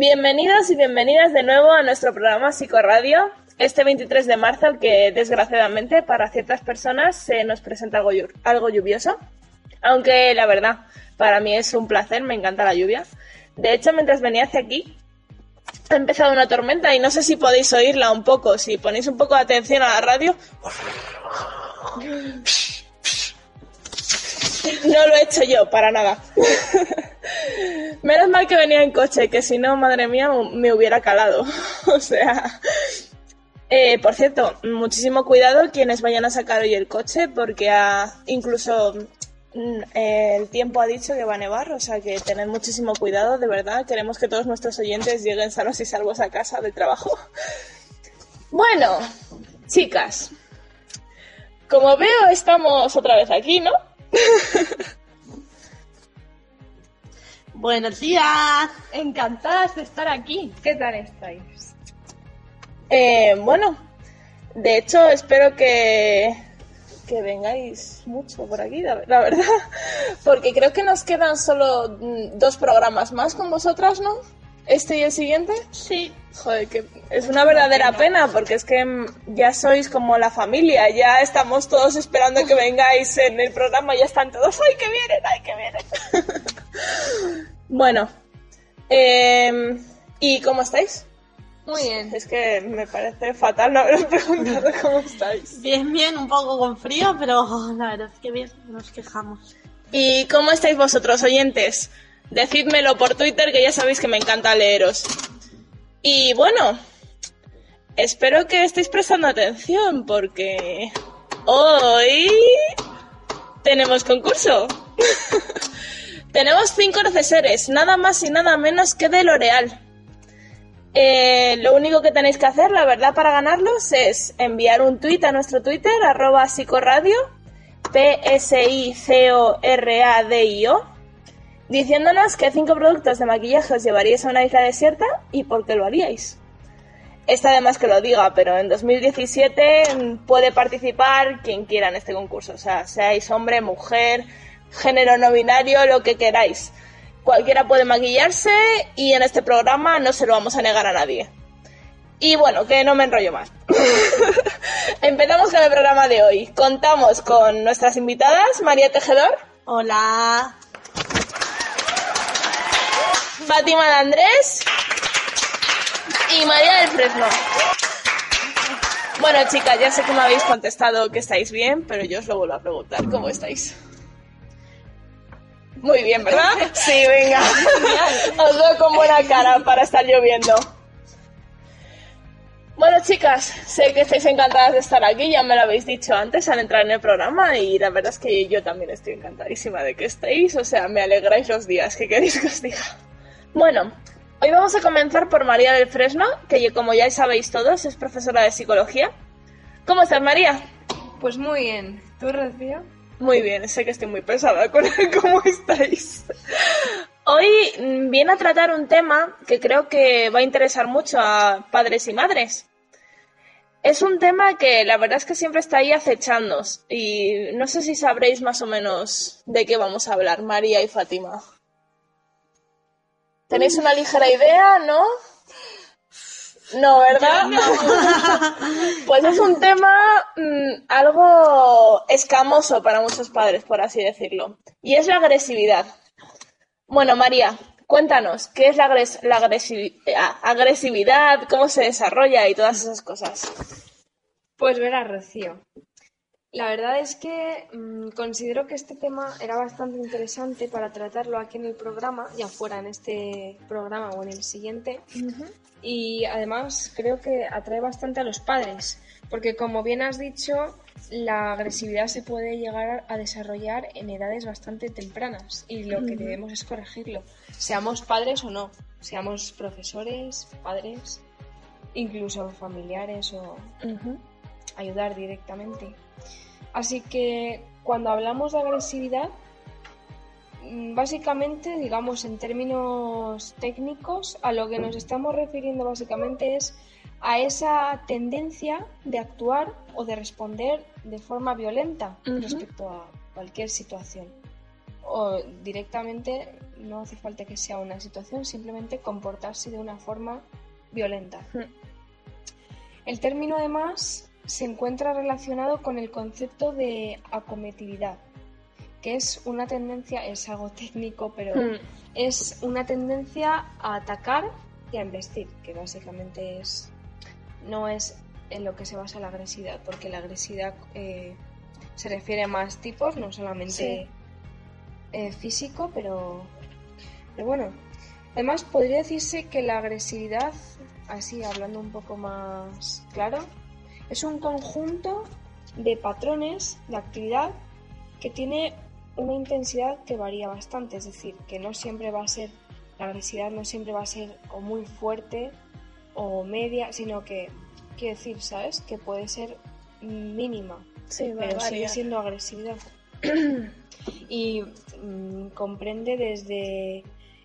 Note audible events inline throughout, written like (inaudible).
Bienvenidos y bienvenidas de nuevo a nuestro programa Psicoradio. Este 23 de marzo, al que desgraciadamente para ciertas personas se nos presenta algo, algo lluvioso. Aunque la verdad, para mí es un placer, me encanta la lluvia. De hecho, mientras venía hacia aquí, ha empezado una tormenta y no sé si podéis oírla un poco. Si ponéis un poco de atención a la radio. (laughs) (laughs) No lo he hecho yo, para nada. (laughs) Menos mal que venía en coche, que si no, madre mía, me hubiera calado. (laughs) O sea. Eh, por cierto, muchísimo cuidado quienes vayan a sacar hoy el coche, porque ha, incluso mm, eh, el tiempo ha dicho que va a nevar, o sea que tened muchísimo cuidado, de verdad. Queremos que todos nuestros oyentes lleguen sanos y salvos a casa del trabajo. Bueno, chicas, como veo, estamos otra vez aquí, ¿no? (laughs) Buenos días. Encantadas de estar aquí. ¿Qué tal estáis? Eh, bueno, de hecho espero que, que vengáis mucho por aquí, la, la verdad, (laughs) porque creo que nos quedan solo mm, dos programas más con vosotras, ¿no? Este y el siguiente. Sí. Joder, que es una verdadera pena, porque es que ya sois como la familia, ya estamos todos esperando que vengáis en el programa, ya están todos, ¡ay, que vienen, ay, que vienen! (laughs) bueno, em, ¿y cómo estáis? Muy bien. Es que me parece fatal no haberos (laughs) preguntado cómo estáis. Bien, bien, un poco con frío, pero (laughs) la verdad es que bien, no nos quejamos. ¿Y cómo estáis vosotros, oyentes? Decídmelo por Twitter, que ya sabéis que me encanta leeros. Y bueno, espero que estéis prestando atención, porque hoy tenemos concurso. (laughs) tenemos cinco neceseres, nada más y nada menos que de L'Oreal. Eh, lo único que tenéis que hacer, la verdad, para ganarlos es enviar un tuit a nuestro Twitter, arroba psicoradio, P-S-I-C-O-R-A-D-I-O, diciéndonos qué cinco productos de maquillaje os llevaríais a una isla desierta y por qué lo haríais. Está de más que lo diga, pero en 2017 mm, puede participar quien quiera en este concurso. O sea, seáis hombre, mujer, género no binario, lo que queráis. Cualquiera puede maquillarse y en este programa no se lo vamos a negar a nadie. Y bueno, que no me enrollo más. (laughs) Empezamos con el programa de hoy. Contamos con nuestras invitadas, María Tejedor, Hola. Fátima de Andrés y María del Fresno. Bueno, chicas, ya sé que me habéis contestado que estáis bien, pero yo os lo vuelvo a preguntar. ¿Cómo estáis? Muy bien, ¿verdad? (laughs) Sí, venga. (laughs) Os veo con buena cara para estar lloviendo. Bueno, chicas, sé que estáis encantadas de estar aquí, ya me lo habéis dicho antes al entrar en el programa y la verdad es que yo también estoy encantadísima de que estéis, o sea, me alegráis los días, ¿qué queréis que os diga? Bueno, hoy vamos a comenzar por María del Fresno, que como ya sabéis todos es profesora de psicología. ¿Cómo estás, María? Pues muy bien. ¿Tú, Rocío? Muy bien, sé que estoy muy pesada con cómo estáis. Hoy viene a tratar un tema que creo que va a interesar mucho a padres y madres. Es un tema que la verdad es que siempre está ahí acechándonos y no sé si sabréis más o menos de qué vamos a hablar, María y Fátima. ¿Tenéis una ligera idea, no? No, ¿verdad? (laughs) Pues es un tema mm, algo escamoso para muchos padres, por así decirlo. Y es la agresividad. Bueno, María, cuéntanos, ¿qué es la, agres- la agresi- agresividad? ¿Cómo se desarrolla y todas esas cosas? Pues verás, Rocío. La verdad es que mm, considero que este tema era bastante interesante para tratarlo aquí en el programa, ya fuera en este programa o en el siguiente. Y además creo que atrae bastante a los padres, porque como bien has dicho, la agresividad se puede llegar a desarrollar en edades bastante tempranas y lo que debemos es corregirlo, seamos padres o no, seamos profesores, padres, incluso familiares o ayudar directamente. Así que cuando hablamos de agresividad, mm, básicamente, digamos en términos técnicos, a lo que nos estamos refiriendo básicamente es a esa tendencia de actuar o de responder de forma violenta respecto a cualquier situación. O directamente no hace falta que sea una situación, simplemente comportarse de una forma violenta. El término además se encuentra relacionado con el concepto de acometividad, que es una tendencia, es algo técnico, pero Mm. es una tendencia a atacar y a investir, que básicamente es no es en lo que se basa la agresividad, porque la agresividad eh, se refiere a más tipos, no solamente Sí. eh, físico, pero, pero bueno. Además, podría decirse que la agresividad, así hablando un poco más claro, es un conjunto de patrones de actividad que tiene una intensidad que varía bastante, es decir, que no siempre va a ser, la agresividad no siempre va a ser o muy fuerte o media, sino que, quiero decir, ¿sabes? Que puede ser mínima, Sí, pero sigue siendo agresividad. (clears throat) y mm, comprende desde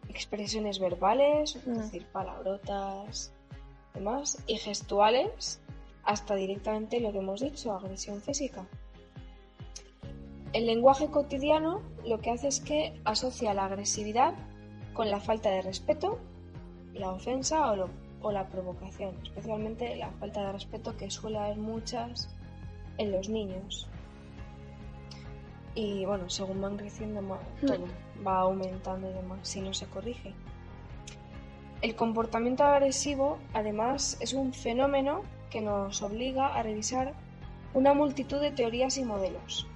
expresiones verbales, es Mm. decir, palabrotas, demás, y gestuales, hasta directamente lo que hemos dicho, agresión física. El lenguaje cotidiano lo que hace es que asocia la agresividad con la falta de respeto, la ofensa o, lo- o la provocación, especialmente la falta de respeto que suele haber muchas en los niños. Y bueno, según van creciendo todo va aumentando y demás si no se corrige. El comportamiento agresivo, además, es un fenómeno que nos obliga a revisar una multitud de teorías y modelos.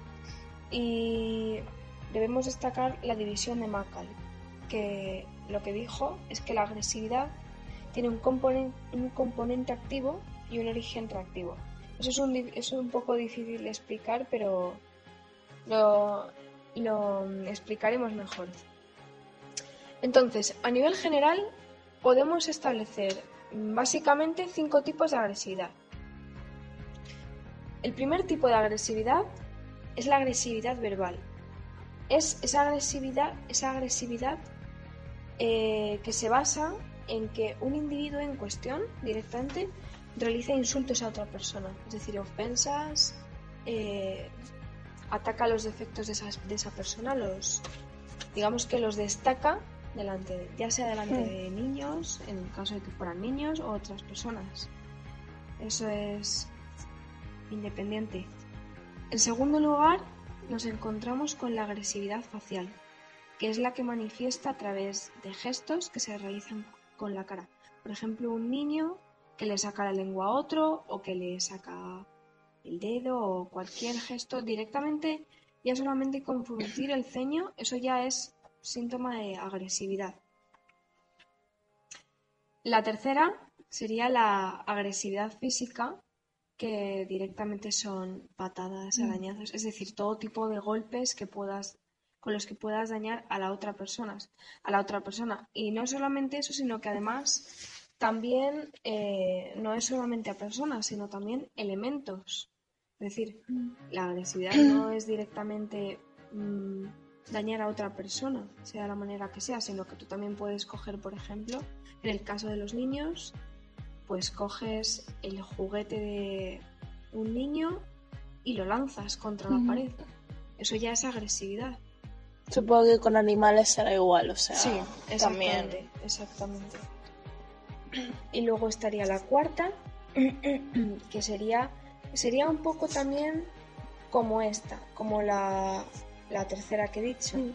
Y debemos destacar la división de Macal, que lo que dijo es que la agresividad tiene un componente, un componente activo y un origen reactivo. Eso es un, es un poco difícil de explicar, pero lo, lo explicaremos mejor. Entonces, a nivel general, podemos establecer básicamente cinco tipos de agresividad. El primer tipo de agresividad es la agresividad verbal. Es esa agresividad, esa agresividad eh, que se basa en que un individuo en cuestión directamente realiza insultos a otra persona, es decir, ofensas, eh, ataca los defectos de, esas- de esa persona, los digamos que los destaca delante, de- ya sea delante de niños, en el caso de que fueran niños o otras personas. Eso es independiente. En segundo lugar, nos encontramos con la agresividad facial, que es la que manifiesta a través de gestos que se realizan con la cara. Por ejemplo, un niño que le saca la lengua a otro o que le saca el dedo o cualquier gesto directamente, ya solamente con fruncir el ceño, eso ya es síntoma de agresividad. La tercera sería la agresividad física, que directamente son patadas, Mm. arañazos, es decir, todo tipo de golpes que puedas con los que puedas dañar a la otra persona, a la otra persona. Y no solamente eso, sino que además también eh, no es solamente a personas, sino también elementos. Es decir, la agresividad (clears throat) no es directamente mm, dañar a otra persona, sea la manera que sea, sino que tú también puedes coger, por ejemplo, en el caso de los niños, pues coges el juguete de un niño y lo lanzas contra la pared. Eso ya es agresividad. Supongo que con animales será igual, o sea, Sí, también. exactamente. Y luego estaría la cuarta, (clears throat) que sería, sería un poco también como esta, como la, la tercera que he dicho. Mm.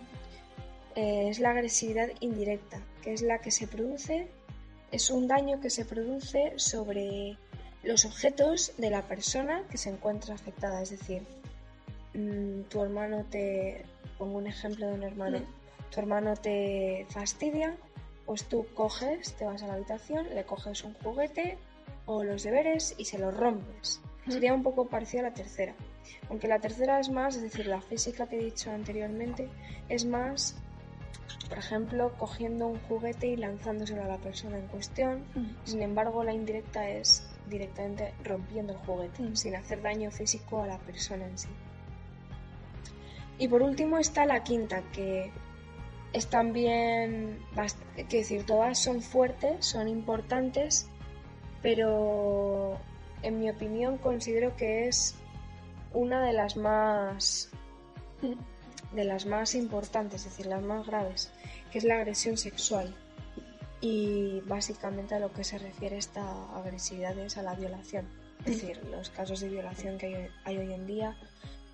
Eh, es la agresividad indirecta, que es la que se produce, es un daño que se produce sobre los objetos de la persona que se encuentra afectada. Es decir, mm, tu hermano te. Pongo un ejemplo de un hermano. Tu hermano te fastidia, pues tú coges, te vas a la habitación, le coges un juguete o los deberes y se los rompes. Sería un poco parecido a la tercera. Aunque la tercera es más, es decir, la física que he dicho anteriormente, es más, por ejemplo, cogiendo un juguete y lanzándoselo a la persona en cuestión. Sin embargo, la indirecta es directamente rompiendo el juguete, sin hacer daño físico a la persona en sí. Y por último está la quinta, que es también, quiero decir, todas son fuertes, son importantes, pero en mi opinión considero que es una de las más de las más importantes, es decir, las más graves, que es la agresión sexual. Y básicamente a lo que se refiere esta agresividad es a la violación. Es decir, los casos de violación que hay, hay hoy en día,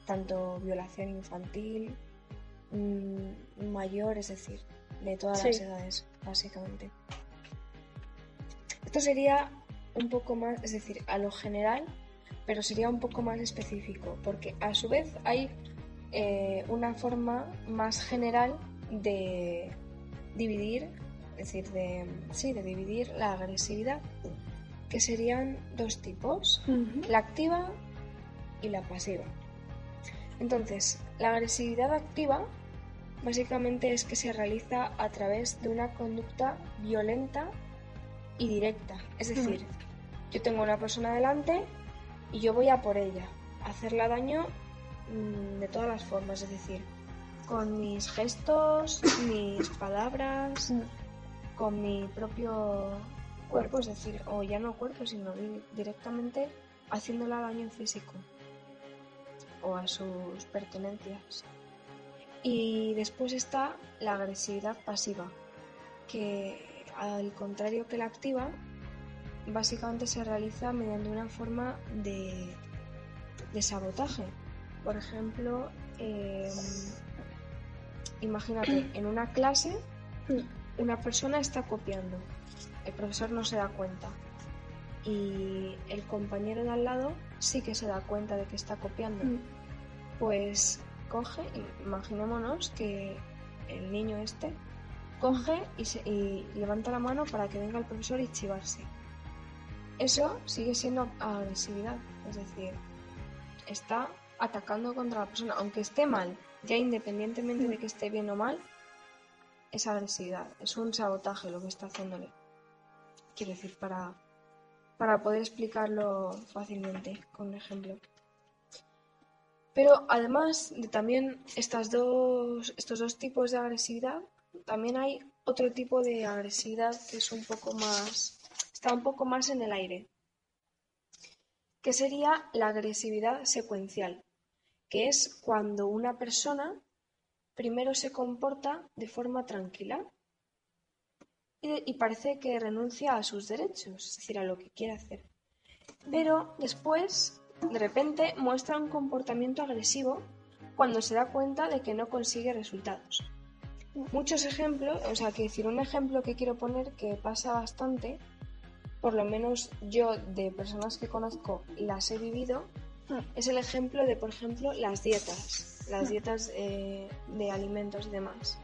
tanto violación infantil, mm, mayor, es decir, de todas las edades, básicamente. Esto sería un poco más, es decir, a lo general, pero sería un poco más específico, porque a su vez hay eh, una forma más general de dividir, es decir, de, sí, de dividir la agresividad, que serían dos tipos, la activa y la pasiva. Entonces, la agresividad activa básicamente es que se realiza a través de una conducta violenta y directa. Es decir, yo tengo una persona delante y yo voy a por ella, a hacerla daño mm, de todas las formas, es decir, con mis gestos, (coughs) mis palabras, con mi propio cuerpo, es decir, o ya no cuerpo, sino di- directamente haciéndola daño físico o a sus pertenencias. Y después está la agresividad pasiva, que al contrario que la activa, básicamente se realiza mediante una forma de, de sabotaje. Por ejemplo, eh, imagínate, (clears throat) en una clase una persona está copiando, el profesor no se da cuenta y el compañero de al lado sí que se da cuenta de que está copiando. Pues coge, imaginémonos que el niño este coge y, se- y levanta la mano para que venga el profesor y chivarse. Eso sigue siendo agresividad, es decir, está atacando contra la persona, aunque esté mal, ya independientemente de que esté bien o mal, es agresividad, es un sabotaje lo que está haciéndole. Quiero decir, para, para poder explicarlo fácilmente con un ejemplo. Pero además de también estas dos, estos dos tipos de agresividad, también hay otro tipo de agresividad que es un poco más, está un poco más en el aire, que sería la agresividad secuencial, que es cuando una persona primero se comporta de forma tranquila y, parece que renuncia a sus derechos, es decir, a lo que quiere hacer. Pero después, de repente, muestra un comportamiento agresivo cuando se da cuenta de que no consigue resultados. Muchos ejemplos, o sea, que decir, un ejemplo que quiero poner que pasa bastante, por lo menos yo de personas que conozco las he vivido, es el ejemplo de, por ejemplo, las dietas, las dietas eh, de alimentos y demás.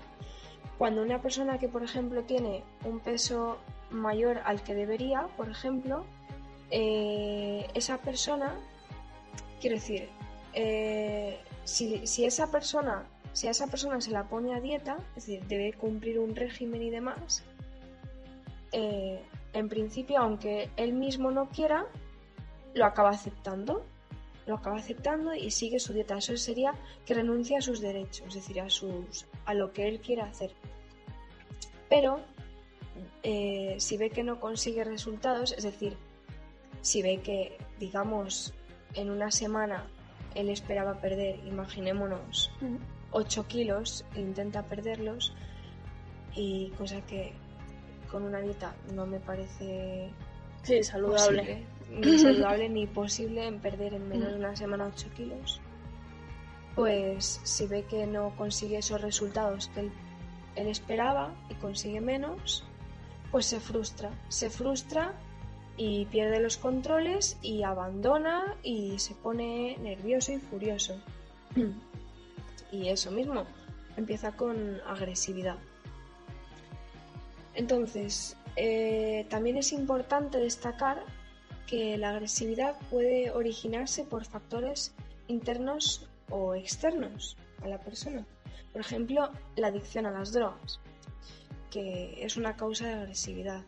Cuando una persona que, por ejemplo, tiene un peso mayor al que debería, por ejemplo, eh, esa persona, quiero decir, eh, si, si esa persona, si a esa persona se la pone a dieta, es decir, debe cumplir un régimen y demás, eh, en principio, aunque él mismo no quiera, lo acaba aceptando. Lo acaba aceptando y sigue su dieta. Eso sería que renuncia a sus derechos, es decir, a, sus, a lo que él quiera hacer. Pero eh, si ve que no consigue resultados, es decir, si ve que, digamos, en una semana él esperaba perder, imaginémonos, 8 kilos e intenta perderlos, y cosa que con una dieta no me parece Sí, saludable. posible, ni (laughs) saludable ni posible en perder en menos de una semana 8 kilos. Pues si ve que no consigue esos resultados que él, él esperaba y consigue menos, pues se frustra. Se frustra y pierde los controles y abandona y se pone nervioso y furioso. Y eso mismo, empieza con agresividad. Entonces, eh, también es importante destacar que la agresividad puede originarse por factores internos o externos a la persona. Por ejemplo, la adicción a las drogas, que es una causa de agresividad.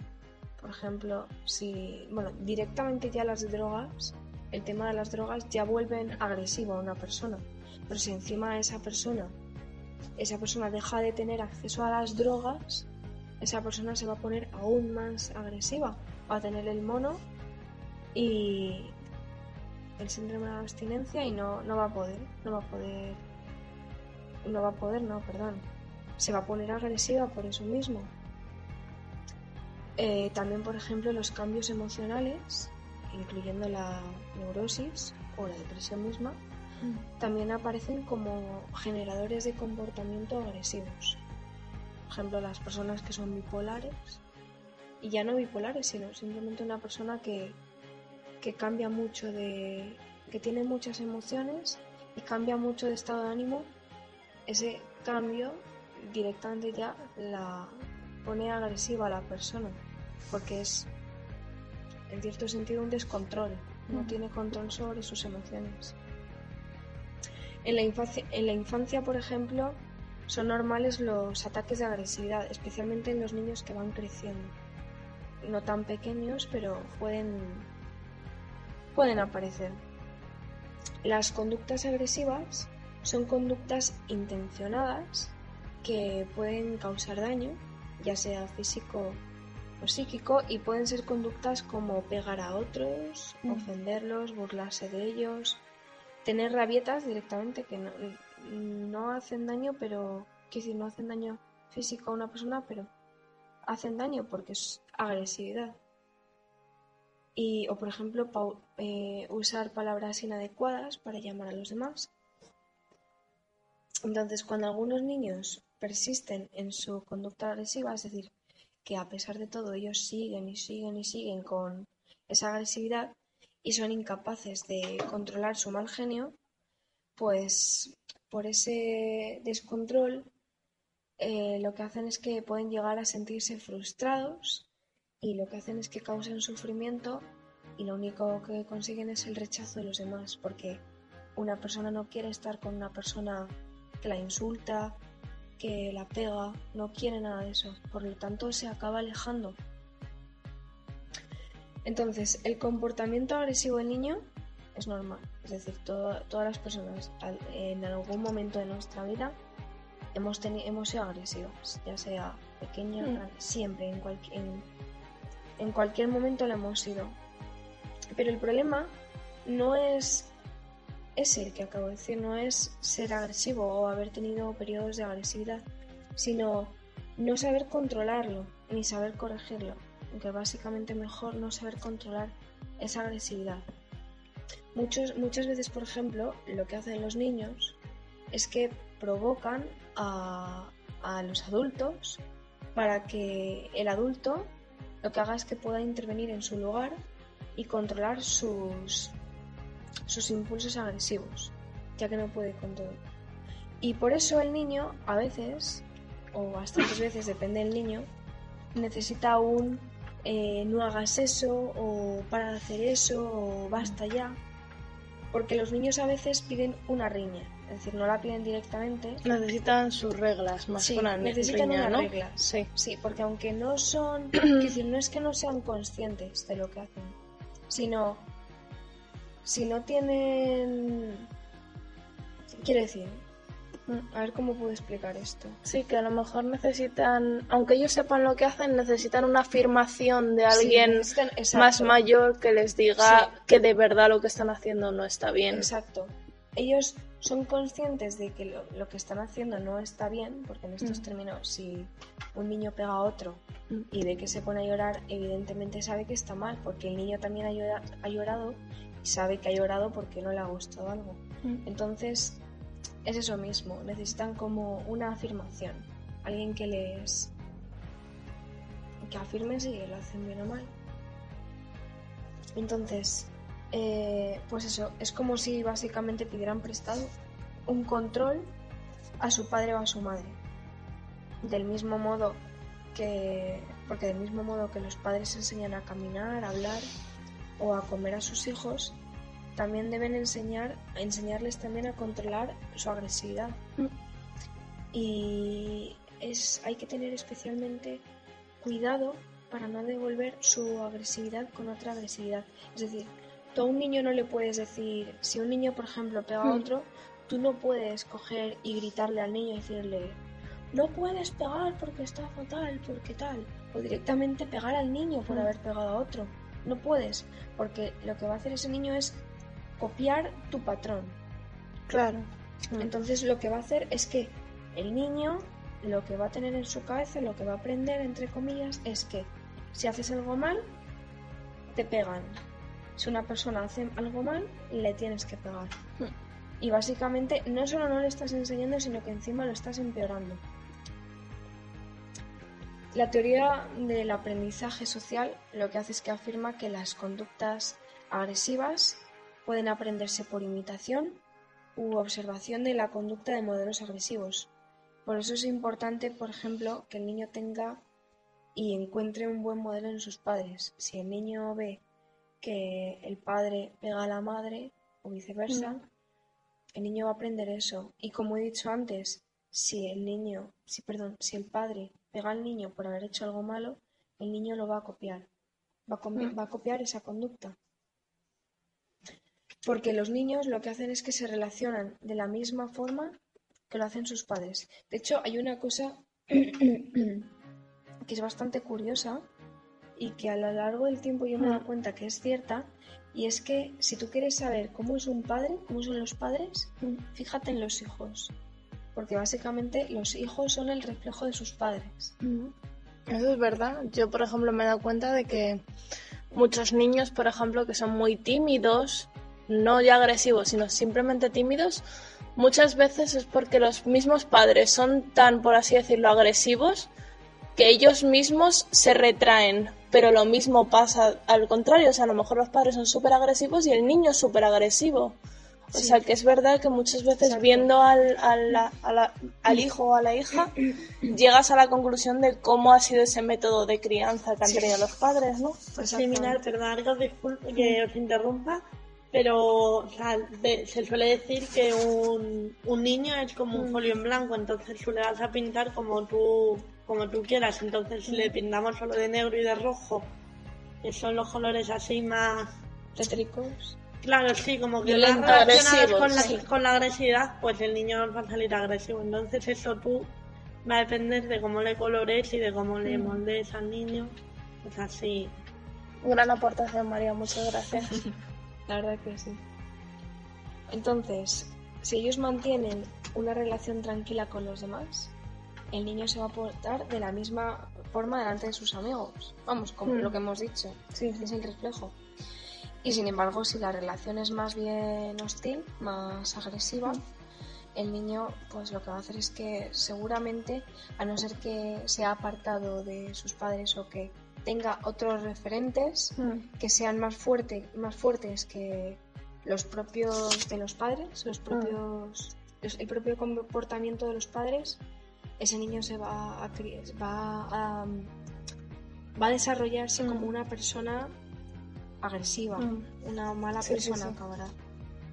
Por ejemplo, si, bueno, directamente ya las drogas, el tema de las drogas ya vuelven agresivo a una persona. Pero si encima esa persona, esa persona deja de tener acceso a las drogas, esa persona se va a poner aún más agresiva. Va a tener el mono y el síndrome de abstinencia y no, no va a poder, no va a poder, no va a poder, no, perdón. se va a poner agresiva por eso mismo. Eh, también, por ejemplo, los cambios emocionales, incluyendo la neurosis o la depresión misma, también aparecen como generadores de comportamiento agresivos. Por ejemplo, las personas que son bipolares, y ya no bipolares, sino simplemente una persona que, que cambia mucho de. que tiene muchas emociones y cambia mucho de estado de ánimo, ese cambio directamente ya la pone agresiva a la persona, porque es en cierto sentido un descontrol, no tiene control sobre sus emociones. En la, infancia, en la infancia, por ejemplo, son normales los ataques de agresividad, especialmente en los niños que van creciendo. No tan pequeños, pero pueden, pueden aparecer. Las conductas agresivas son conductas intencionadas que pueden causar daño, ya sea físico o psíquico, y pueden ser conductas como pegar a otros, ofenderlos, burlarse de ellos, tener rabietas directamente que no, no hacen daño, pero quiero decir, no hacen daño físico a una persona, pero hacen daño porque es agresividad. Y, o por ejemplo, eh, usar palabras inadecuadas para llamar a los demás. Entonces, cuando algunos niños persisten en su conducta agresiva, es decir, que a pesar de todo ellos siguen y siguen y siguen con esa agresividad y son incapaces de controlar su mal genio, pues por ese descontrol eh, lo que hacen es que pueden llegar a sentirse frustrados y lo que hacen es que causen sufrimiento y lo único que consiguen es el rechazo de los demás porque una persona no quiere estar con una persona que la insulta, que la pega, no quiere nada de eso, por lo tanto se acaba alejando. Entonces, el comportamiento agresivo del niño es normal, es decir, todas las personas en algún momento de nuestra vida hemos, hemos sido agresivas, ya sea pequeña, mm. siempre, en, en, en cualquier momento lo hemos sido. Pero el problema no es ese que acabo de decir, no es ser agresivo o haber tenido periodos de agresividad, sino no saber controlarlo ni saber corregirlo, aunque básicamente mejor no saber controlar esa agresividad. Muchos, muchas veces, por ejemplo, lo que hacen los niños es que provocan a, a los adultos para que el adulto lo que haga es que pueda intervenir en su lugar y controlar sus, sus impulsos agresivos, ya que no puede con todo. Y por eso el niño a veces, o bastantes (laughs) veces, depende del niño, necesita un eh, no hagas eso, o para de hacer eso, o basta ya. Porque los niños a veces piden una riña, es decir, no la piden directamente. Necesitan sus reglas, más sí, una necesitan riña, unas ¿no? reglas. Sí. Sí, porque aunque no son, (clears throat) quiero decir, no es que no sean conscientes de lo que hacen, sino si no tienen, quiero decir. A ver cómo puedo explicar esto. Sí, que a lo mejor necesitan, aunque ellos sepan lo que hacen, necesitan una afirmación de alguien más mayor que les diga Sí. que de verdad lo que están haciendo no está bien. Exacto. Ellos son conscientes de que lo, lo que están haciendo no está bien, porque en estos Mm. términos, si un niño pega a otro Mm. y ve que se pone a llorar, evidentemente sabe que está mal, porque el niño también ha, llora- ha llorado y sabe que ha llorado porque no le ha gustado algo. Mm. Entonces, es eso mismo, necesitan como una afirmación, alguien que les que afirme si lo hacen bien o mal. Entonces, eh, pues eso, es como si básicamente pidieran prestado un control a su padre o a su madre. Del mismo modo que, porque del mismo modo que los padres enseñan a caminar, a hablar o a comer a sus hijos, también deben enseñar, enseñarles también a controlar su agresividad. Mm. Y es, hay que tener especialmente cuidado para no devolver su agresividad con otra agresividad. Es decir, tú a un niño no le puedes decir, si un niño, por ejemplo, pega a Mm. otro, tú no puedes coger y gritarle al niño y decirle, no puedes pegar porque está fatal, porque tal. O directamente pegar al niño por Mm. haber pegado a otro. No puedes, porque lo que va a hacer ese niño es copiar tu patrón. Claro. Entonces lo que va a hacer es que el niño lo que va a tener en su cabeza, lo que va a aprender, entre comillas, es que si haces algo mal, te pegan. Si una persona hace algo mal, le tienes que pegar. Y básicamente no solo no le estás enseñando, sino que encima lo estás empeorando. La teoría del aprendizaje social lo que hace es que afirma que las conductas agresivas pueden aprenderse por imitación u observación de la conducta de modelos agresivos. Por eso es importante, por ejemplo, que el niño tenga y encuentre un buen modelo en sus padres. Si el niño ve que el padre pega a la madre o viceversa, el niño va a aprender eso. Y como he dicho antes, si el niño, si perdón, si el padre pega al niño por haber hecho algo malo, el niño lo va a copiar. Va a, Mm. va a copiar esa conducta. Porque los niños lo que hacen es que se relacionan de la misma forma que lo hacen sus padres. De hecho, hay una cosa (clears throat) que es bastante curiosa y que a lo largo del tiempo yo me he dado cuenta que es cierta, y es que si tú quieres saber cómo es un padre, cómo son los padres, fíjate en los hijos. Porque básicamente los hijos son el reflejo de sus padres. Eso es verdad. Yo, por ejemplo, me he dado cuenta de que muchos niños, por ejemplo, que son muy tímidos, no ya agresivos, sino simplemente tímidos, muchas veces es porque los mismos padres son tan, por así decirlo, agresivos que ellos mismos se retraen. Pero lo mismo pasa al contrario, o sea, a lo mejor los padres son súper agresivos y el niño es súper agresivo. O Sí. sea, que es verdad que muchas veces Exacto. viendo al, al, hijo o a la hija, llegas a la conclusión de cómo ha sido ese método de crianza que han tenido los padres, ¿no? Pues similar, que os, disculpe, que os interrumpa, pero o sea, de- se suele decir que un, un niño es como un folio en blanco, entonces tú le vas a pintar como tú, como tú quieras. Entonces, si le pintamos solo de negro y de rojo, que son los colores así más. Tétricos. Claro, sí, como que relacionados agresivos, con la, sí. con la agresividad, pues el niño va a salir agresivo. Entonces, eso tú va a depender de cómo le colores y de cómo le moldees al niño. Pues así. Gran aportación, María, muchas gracias. (laughs) La verdad que sí. Entonces, si ellos mantienen una relación tranquila con los demás, el niño se va a portar de la misma forma delante de sus amigos. Vamos, como Mm. lo que hemos dicho. Sí, sí. Es el reflejo. Y sin embargo, si la relación es más bien hostil, más agresiva, el niño pues lo que va a hacer es que seguramente, a no ser que sea apartado de sus padres o que tenga otros referentes, Mm. que sean más, fuerte, más fuertes que los propios de los padres, los propios, los- el propio comportamiento de los padres, ese niño se va a, va a, va a desarrollarse Mm. como una persona agresiva, una mala Sí, sí, persona sí. acabará.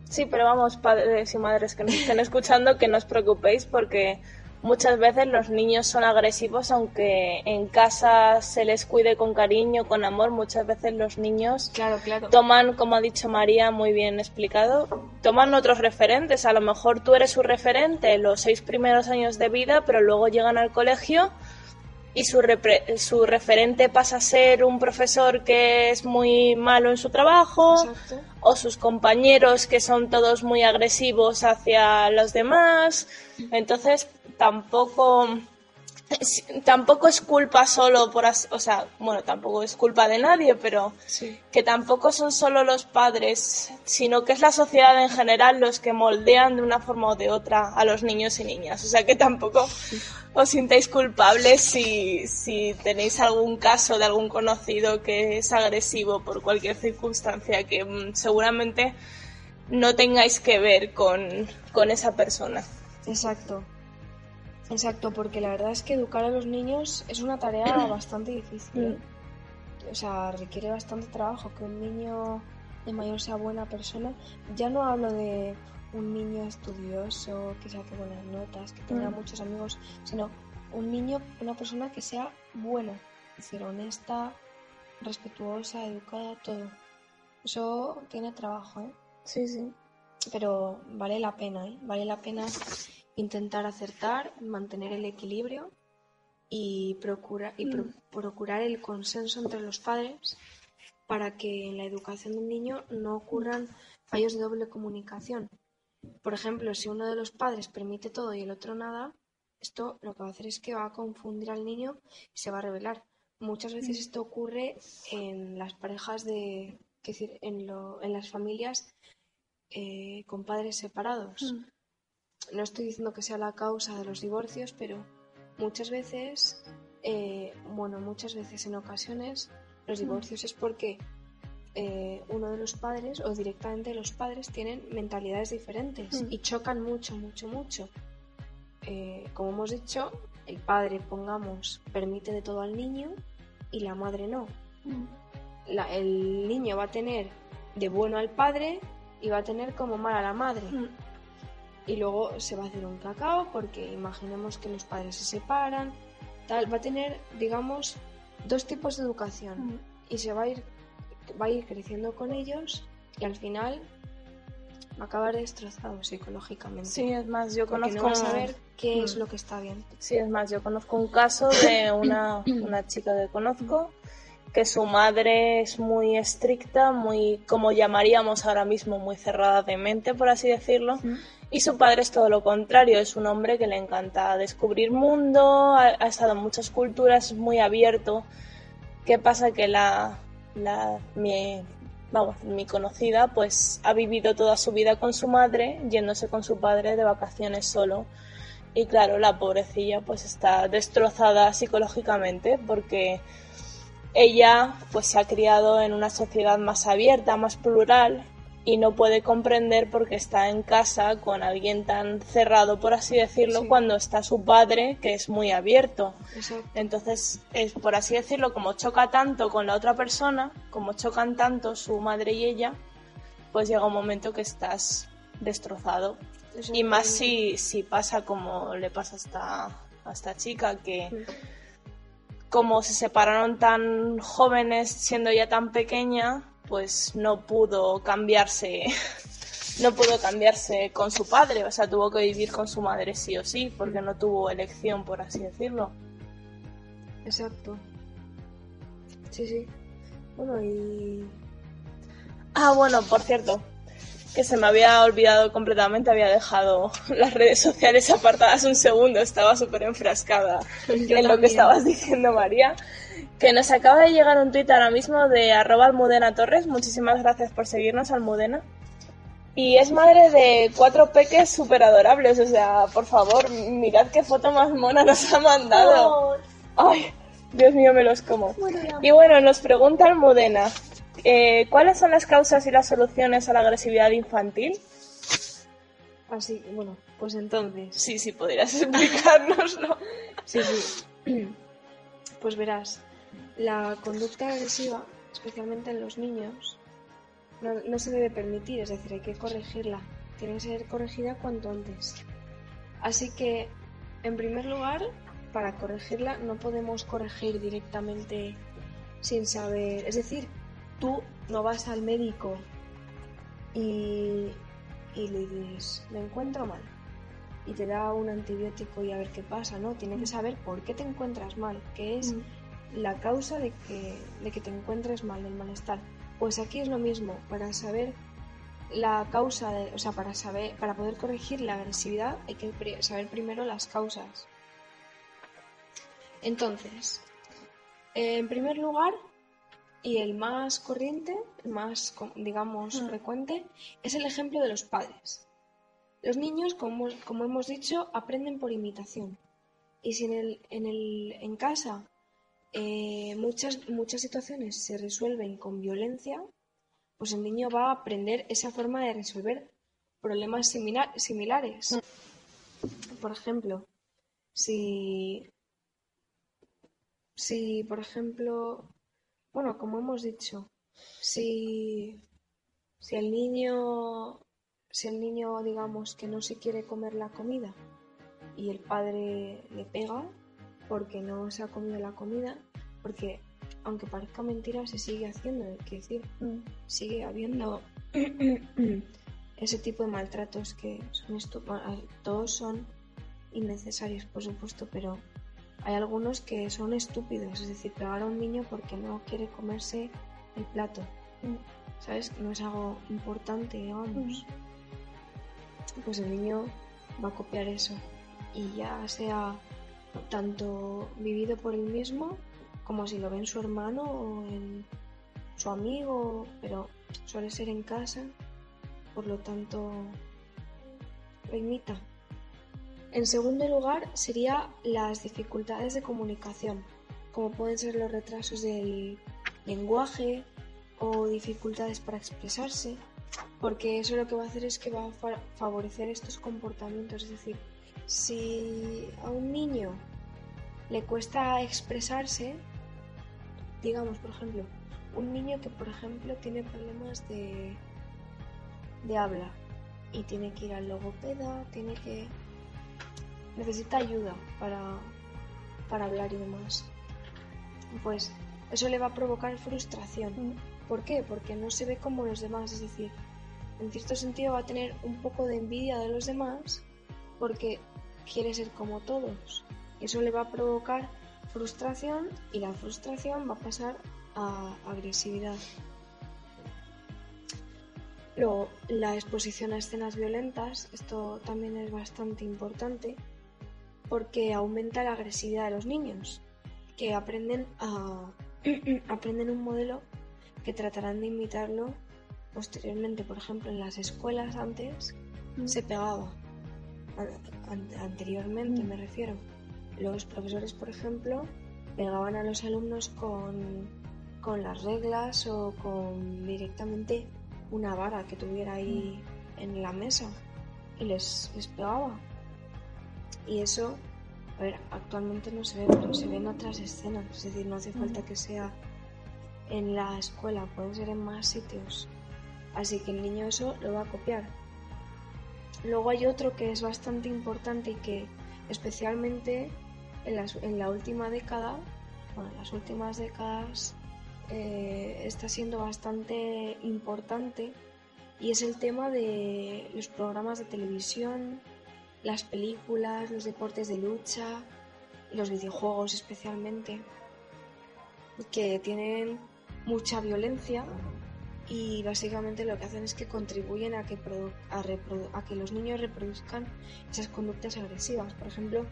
Sí, pero vamos, padres y madres que nos estén (laughs) escuchando, que no os preocupéis porque muchas veces los niños son agresivos, aunque en casa se les cuide con cariño, con amor, muchas veces los niños Claro, claro. toman, como ha dicho María, muy bien explicado, toman otros referentes. A lo mejor tú eres su referente los seis primeros años de vida, pero luego llegan al colegio y su, repre- su referente pasa a ser un profesor que es muy malo en su trabajo Exacto. o sus compañeros que son todos muy agresivos hacia los demás. Entonces, tampoco tampoco es culpa solo por o sea, bueno, tampoco es culpa de nadie, pero Sí. que tampoco son solo los padres, sino que es la sociedad en general los que moldean de una forma o de otra a los niños y niñas. O sea que tampoco os sintáis culpables si, si tenéis algún caso de algún conocido que es agresivo por cualquier circunstancia que mm, seguramente no tengáis que ver con, con esa persona. Exacto. Exacto, porque la verdad es que educar a los niños es una tarea (coughs) bastante difícil. ¿eh? O sea, requiere bastante trabajo que un niño de mayor sea buena persona. Ya no hablo de un niño estudioso, que saque buenas notas, que tenga Mm. muchos amigos, sino un niño, una persona que sea buena, es decir, honesta, respetuosa, educada, todo. Eso tiene trabajo, ¿eh? Sí, sí. pero vale la pena, ¿eh? Vale la pena intentar acertar, mantener el equilibrio y, procura, y pro- procurar el consenso entre los padres para que en la educación del niño no ocurran fallos de doble comunicación. Por ejemplo, si uno de los padres permite todo y el otro nada, esto lo que va a hacer es que va a confundir al niño y se va a revelar. Muchas veces esto ocurre en las parejas de, es decir, en, lo, en las familias eh, con padres separados. No estoy diciendo que sea la causa de los divorcios, pero muchas veces, eh, bueno, muchas veces en ocasiones, los divorcios es porque eh, uno de los padres o directamente los padres tienen mentalidades diferentes y chocan mucho, mucho, mucho. como hemos dicho, el padre, pongamos, permite de todo al niño y la madre no. el niño va a tener de bueno al padre y va a tener como mal a la madre. Y luego se va a hacer un cacao porque imaginemos que los padres se separan, tal, va a tener, digamos, dos tipos de educación y se va a ir va a ir creciendo con ellos y al final va a acabar destrozado psicológicamente. Sí, es más, yo conozco... No va a saber qué es lo que está bien. Sí, es más, yo conozco un caso de una, una chica que conozco que su madre es muy estricta, muy, como llamaríamos ahora mismo, muy cerrada de mente, por así decirlo. Y su padre es todo lo contrario, es un hombre que le encanta descubrir mundo, ha, estado en muchas culturas, muy abierto. ¿Qué pasa? Que la, la mi, vamos, mi conocida pues ha vivido toda su vida con su madre, yéndose con su padre de vacaciones solo. Y claro, la pobrecilla pues está destrozada psicológicamente porque ella pues se ha criado en una sociedad más abierta, más plural y no puede comprender porque está en casa con alguien tan cerrado, por así decirlo, cuando está su padre, que es muy abierto. Entonces, es, por así decirlo, como choca tanto con la otra persona, como chocan tanto su madre y ella, pues llega un momento que estás destrozado. Y más si, si pasa como le pasa a esta, a esta chica, que como se separaron tan jóvenes siendo ya tan pequeña, pues no pudo cambiarse, (laughs) no pudo cambiarse con su padre, o sea, tuvo que vivir con su madre sí o sí, porque no tuvo elección, por así decirlo. Exacto. Sí, sí. Bueno, y... Ah, bueno, por cierto, que se me había olvidado completamente, había dejado (laughs) las redes sociales apartadas un segundo, estaba súper enfrascada en lo que estabas diciendo, María. Que nos acaba de llegar un tuit ahora mismo de arroba almudena torres, muchísimas gracias por seguirnos, Almudena. Y es madre de cuatro peques súper adorables, o sea, por favor, mirad qué foto más mona nos ha mandado. Ay, Dios mío, me los como. Y bueno, nos pregunta Almudena, eh, ¿Cuáles son las causas y las soluciones a la agresividad infantil? Así, bueno, pues entonces. Sí, sí, podrías (laughs) explicárnoslo. sí, sí. (clears throat) Pues verás, la conducta agresiva, especialmente en los niños, no, no, se debe permitir, es decir, hay que corregirla. Tiene que ser corregida cuanto antes. Así que, en primer lugar, para corregirla no podemos corregir directamente sin saber, es decir, tú no vas al médico y, le dices, me encuentro mal, y te da un antibiótico y a ver qué pasa, ¿no? Tiene que saber por qué te encuentras mal, qué es mm. la causa de que, de que te encuentres mal, del malestar. Pues aquí es lo mismo, para saber la causa, de, o sea, para saber, para poder corregir la agresividad hay que saber primero las causas. Entonces, en primer lugar, y el más corriente, el más, digamos, mm. frecuente, es el ejemplo de los padres. Los niños, como, como hemos dicho, aprenden por imitación. Y si en, el, en, el, en casa eh, muchas, muchas situaciones se resuelven con violencia, pues el niño va a aprender esa forma de resolver problemas similares. Mm. Por ejemplo, si, si, por ejemplo, bueno, como hemos dicho, si, si el niño, si el niño, digamos, que no se quiere comer la comida y el padre le pega porque no se ha comido la comida, porque aunque parezca mentira, se sigue haciendo, es decir, mm. sigue habiendo (clears throat) ese tipo de maltratos que son todos son innecesarios, por supuesto, pero hay algunos que son estúpidos, es decir, pegar a un niño porque no quiere comerse el plato. ¿Sabes? No es algo importante, digamos. Pues el niño va a copiar eso. y ya sea tanto vivido por él mismo como si lo ve en su hermano o en su amigo, pero suele ser en casa, por lo tanto lo imita. En segundo lugar sería las dificultades de comunicación, como pueden ser los retrasos del lenguaje o dificultades para expresarse, porque eso lo que va a hacer es que va a favorecer estos comportamientos, es decir, si a un niño le cuesta expresarse, digamos, por ejemplo, un niño que, por ejemplo, tiene problemas de, de habla y tiene que ir al logopeda, tiene que... necesita ayuda para, para hablar y demás. Pues eso le va a provocar frustración. Mm. ¿Por qué? Porque no se ve como los demás, es decir, en cierto sentido va a tener un poco de envidia de los demás porque quiere ser como todos. Eso le va a provocar frustración y la frustración va a pasar a agresividad. Luego, la exposición a escenas violentas, esto también es bastante importante porque aumenta la agresividad de los niños, que aprenden a (clears throat) aprenden un modelo que tratarán de imitarlo posteriormente. Por ejemplo, en las escuelas antes mm. se pegaba, anteriormente me refiero. Los profesores, por ejemplo, pegaban a los alumnos con, con las reglas o con directamente una vara que tuviera ahí mm. en la mesa y les, les pegaba. Y eso, a ver, actualmente no se ve, pero se ven otras escenas. Es decir, no hace falta que sea en la escuela, pueden ser en más sitios. Así que el niño eso lo va a copiar. Luego hay otro que es bastante importante y que especialmente en, la última década, bueno, en las últimas décadas eh, está siendo bastante importante y es el tema de los programas de televisión, las películas, los deportes de lucha, los videojuegos especialmente, que tienen mucha violencia y básicamente lo que hacen es que contribuyen a que, a, que los niños reproduzcan esas conductas agresivas. Por ejemplo,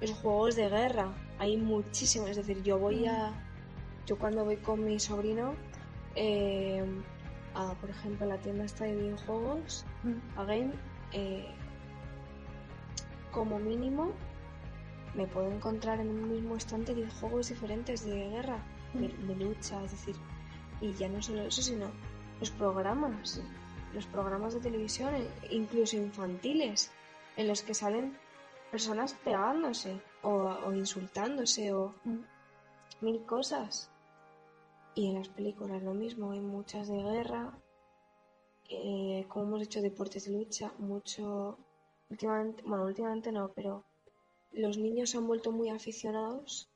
los juegos de guerra, hay muchísimos, es decir, yo voy a... Yo cuando voy con mi sobrino, eh, a, por ejemplo, la tienda esta de videojuegos, a Game, eh, como mínimo me puedo encontrar en un mismo estante videojuegos diferentes de guerra, de lucha, es decir, y ya no solo eso, sino los programas, los programas de televisión, e incluso infantiles, en los que salen personas pegándose o, insultándose o mil cosas. Y en las películas lo mismo, hay muchas de guerra, eh, como hemos hecho deportes de lucha, mucho, últimamente, bueno, últimamente no, pero los niños se han vuelto muy aficionados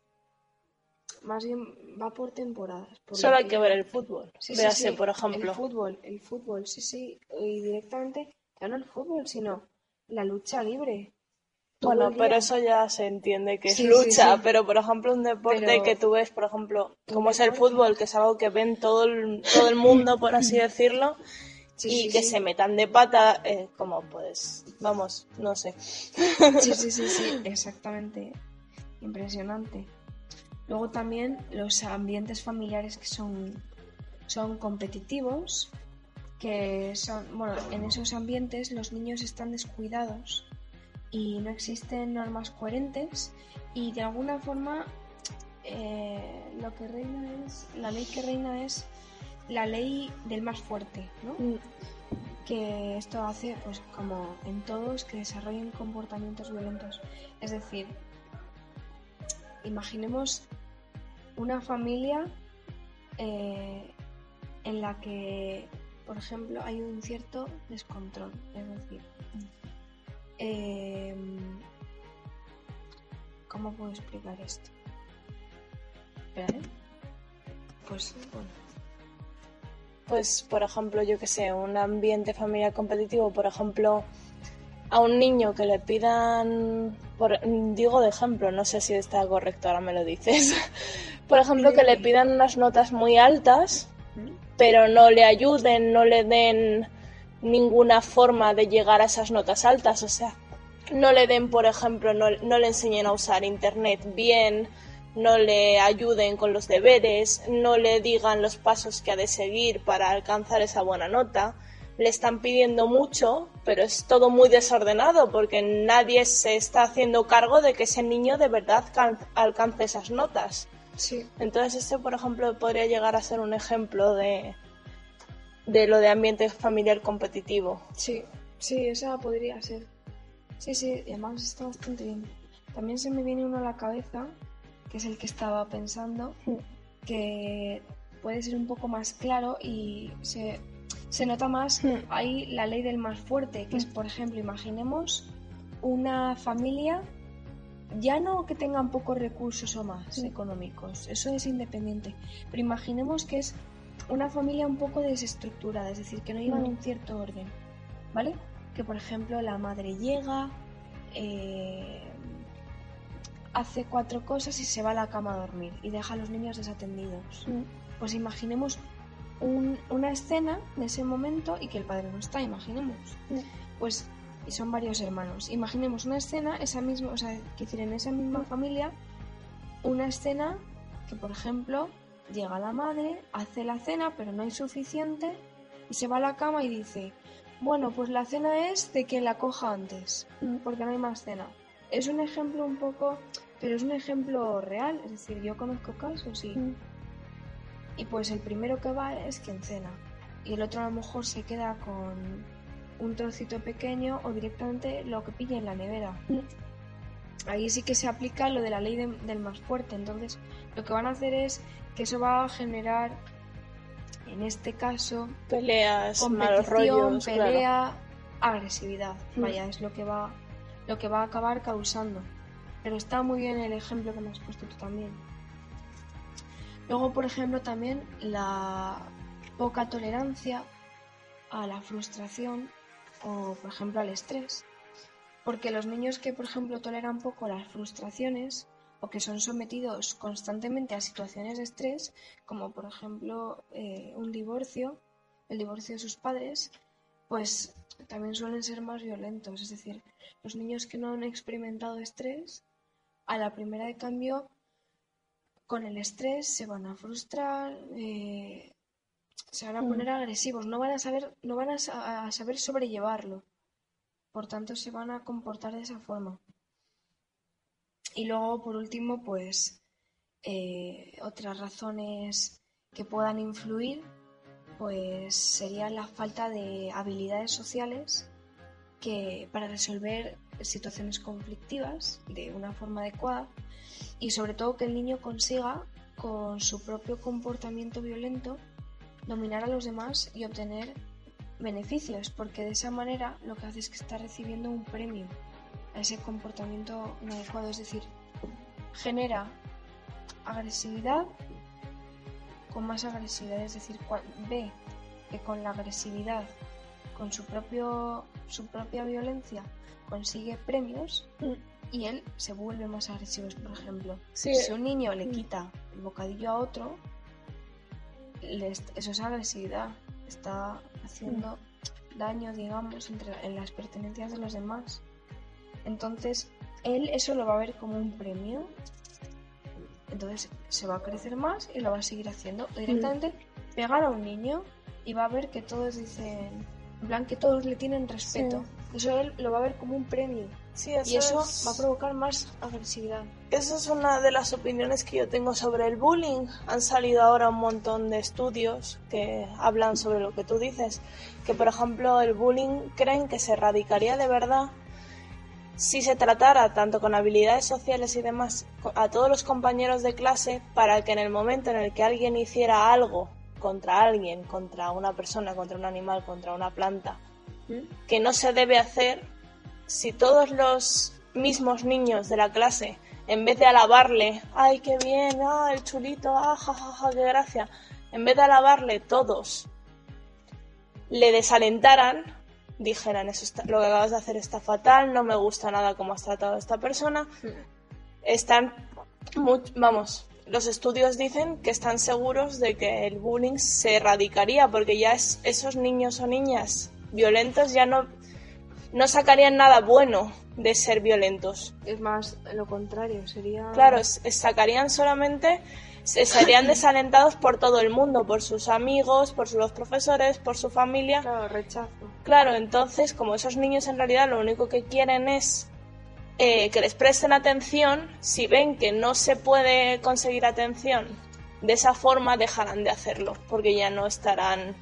más bien va por temporadas. Solo hay que ver el fútbol. Sí, por ejemplo. El fútbol, el fútbol, sí, sí. Y directamente, ya no el fútbol, sino la lucha libre. bueno, pero eso ya se entiende que es lucha, pero por ejemplo un deporte que tú ves, por ejemplo, como es el fútbol, que es algo que ven todo el, todo el (coughs) mundo, por así decirlo, y que se metan de pata, eh, como pues, vamos, no sé. Sí, sí, sí, sí, (laughs) exactamente. Impresionante. Luego también los ambientes familiares que son, son competitivos, que son, bueno, en esos ambientes los niños están descuidados y no existen normas coherentes y de alguna forma eh, lo que reina es, la ley que reina es la ley del más fuerte, ¿no? Mm. Que esto hace, pues como en todos, que desarrollen comportamientos violentos. Es decir, imaginemos una familia eh, en la que, por ejemplo, hay un cierto descontrol. Es decir, em, ¿cómo puedo explicar esto? ¿Eh? Pues bueno. Pues, por ejemplo, yo que sé, un ambiente familiar competitivo, por ejemplo, a un niño que le pidan, por, digo de ejemplo, no sé si está correcto, ahora me lo dices, (laughs) por ejemplo, que le pidan unas notas muy altas, pero no le ayuden, no le den ninguna forma de llegar a esas notas altas, o sea, no le den, por ejemplo, no, no le enseñen a usar Internet bien, no le ayuden con los deberes, no le digan los pasos que ha de seguir para alcanzar esa buena nota. Le están pidiendo mucho, pero es todo muy desordenado porque nadie se está haciendo cargo de que ese niño de verdad can- alcance esas notas. Sí. Entonces este, por ejemplo, podría llegar a ser un ejemplo de, de lo de ambiente familiar competitivo. Sí, sí, esa podría ser. Sí, sí, y además está bastante bien. También se me viene uno a la cabeza, que es el que estaba pensando, que puede ser un poco más claro y se, se nota más ahí la ley del más fuerte, que es, por ejemplo, imaginemos una familia ya no que tengan pocos recursos o más económicos, eso es independiente, pero imaginemos que es una familia un poco desestructurada, es decir, que no llevan un cierto orden, ¿vale? Que por ejemplo la madre llega, eh, hace cuatro cosas y se va a la cama a dormir y deja a los niños desatendidos. Pues imaginemos un- una escena de ese momento y que el padre no está, imaginemos. Mm. Pues, y son varios hermanos. Imaginemos una escena, esa misma, o sea, que decir, en esa misma familia, una escena que, por ejemplo, llega la madre, hace la cena, pero no hay suficiente, y se va a la cama y dice, bueno, pues la cena es de quien la coja antes, porque no hay más cena. Es un ejemplo un poco, pero es un ejemplo real, es decir, yo conozco casos y y pues el primero que va es quien cena. Y el otro a lo mejor se queda con un trocito pequeño o directamente lo que pilla en la nevera. Ahí sí que se aplica lo de la ley de- del más fuerte. Entonces lo que van a hacer es que eso va a generar, en este caso, Peleas, malos competición, rollos, claro. pelea, agresividad. Mm. Vaya, es lo que va lo que va a acabar causando. Pero está muy bien el ejemplo que me has puesto tú también. Luego, por ejemplo, también la poca tolerancia a la frustración o, por ejemplo, al estrés. Porque los niños que, por ejemplo, toleran poco las frustraciones o que son sometidos constantemente a situaciones de estrés, como por ejemplo eh, un divorcio, el divorcio de sus padres, pues también suelen ser más violentos. Es decir, los niños que no han experimentado estrés, a la primera de cambio, con el estrés se van a frustrar, eh, se van a Mm. poner agresivos, no van a saber, no van a, sa- a saber sobrellevarlo. Por tanto, se van a comportar de esa forma. Y luego, por último, pues eh, otras razones que puedan influir, pues sería la falta de habilidades sociales que para resolver situaciones conflictivas de una forma adecuada y sobre todo que el niño consiga con su propio comportamiento violento dominar a los demás y obtener beneficios, porque de esa manera lo que hace es que está recibiendo un premio a ese comportamiento inadecuado, es decir, genera agresividad con más agresividad, es decir, ve que con la agresividad, con su propio su propia violencia consigue premios y él se vuelve más agresivo, por ejemplo. Sí. Si un niño le quita el bocadillo a otro, eso es agresividad. Está haciendo daño, digamos, entre, en las pertenencias de los demás. Entonces, él eso lo va a ver como un premio. Entonces, se va a crecer más y lo va a seguir haciendo. O Directamente pegar a un niño y va a ver que todos dicen, en plan, que todos le tienen respeto. Eso él lo va a ver como un premio. Sí, Y eso es- va a provocar más agresividad. Esa es una de las opiniones que yo tengo sobre el bullying. Han salido ahora un montón de estudios que hablan sobre lo que tú dices, que por ejemplo el bullying creen que se erradicaría de verdad si se tratara tanto con habilidades sociales y demás a todos los compañeros de clase para que en el momento en el que alguien hiciera algo contra alguien, contra una persona, contra un animal, contra una planta, que no se debe hacer si todos los mismos niños de la clase, en vez de alabarle, ay, qué bien, ah, el chulito, ah, ja, ja, ja, qué gracia, en vez de alabarle todos, le desalentaran, dijeran, eso está- lo que acabas de hacer está fatal, no me gusta nada cómo has tratado a esta persona, están, mu- vamos, los estudios dicen que están seguros de que el bullying se erradicaría porque ya es, esos niños o niñas violentos ya no no sacarían nada bueno de ser violentos. Es más lo contrario, sería... Claro, sacarían solamente, se serían desalentados por todo el mundo, por sus amigos, por los profesores, por su familia. Claro, rechazo. Claro, entonces, como esos niños en realidad lo único que quieren es eh, que les presten atención, si ven que no se puede conseguir atención de esa forma, dejarán de hacerlo, porque ya no estarán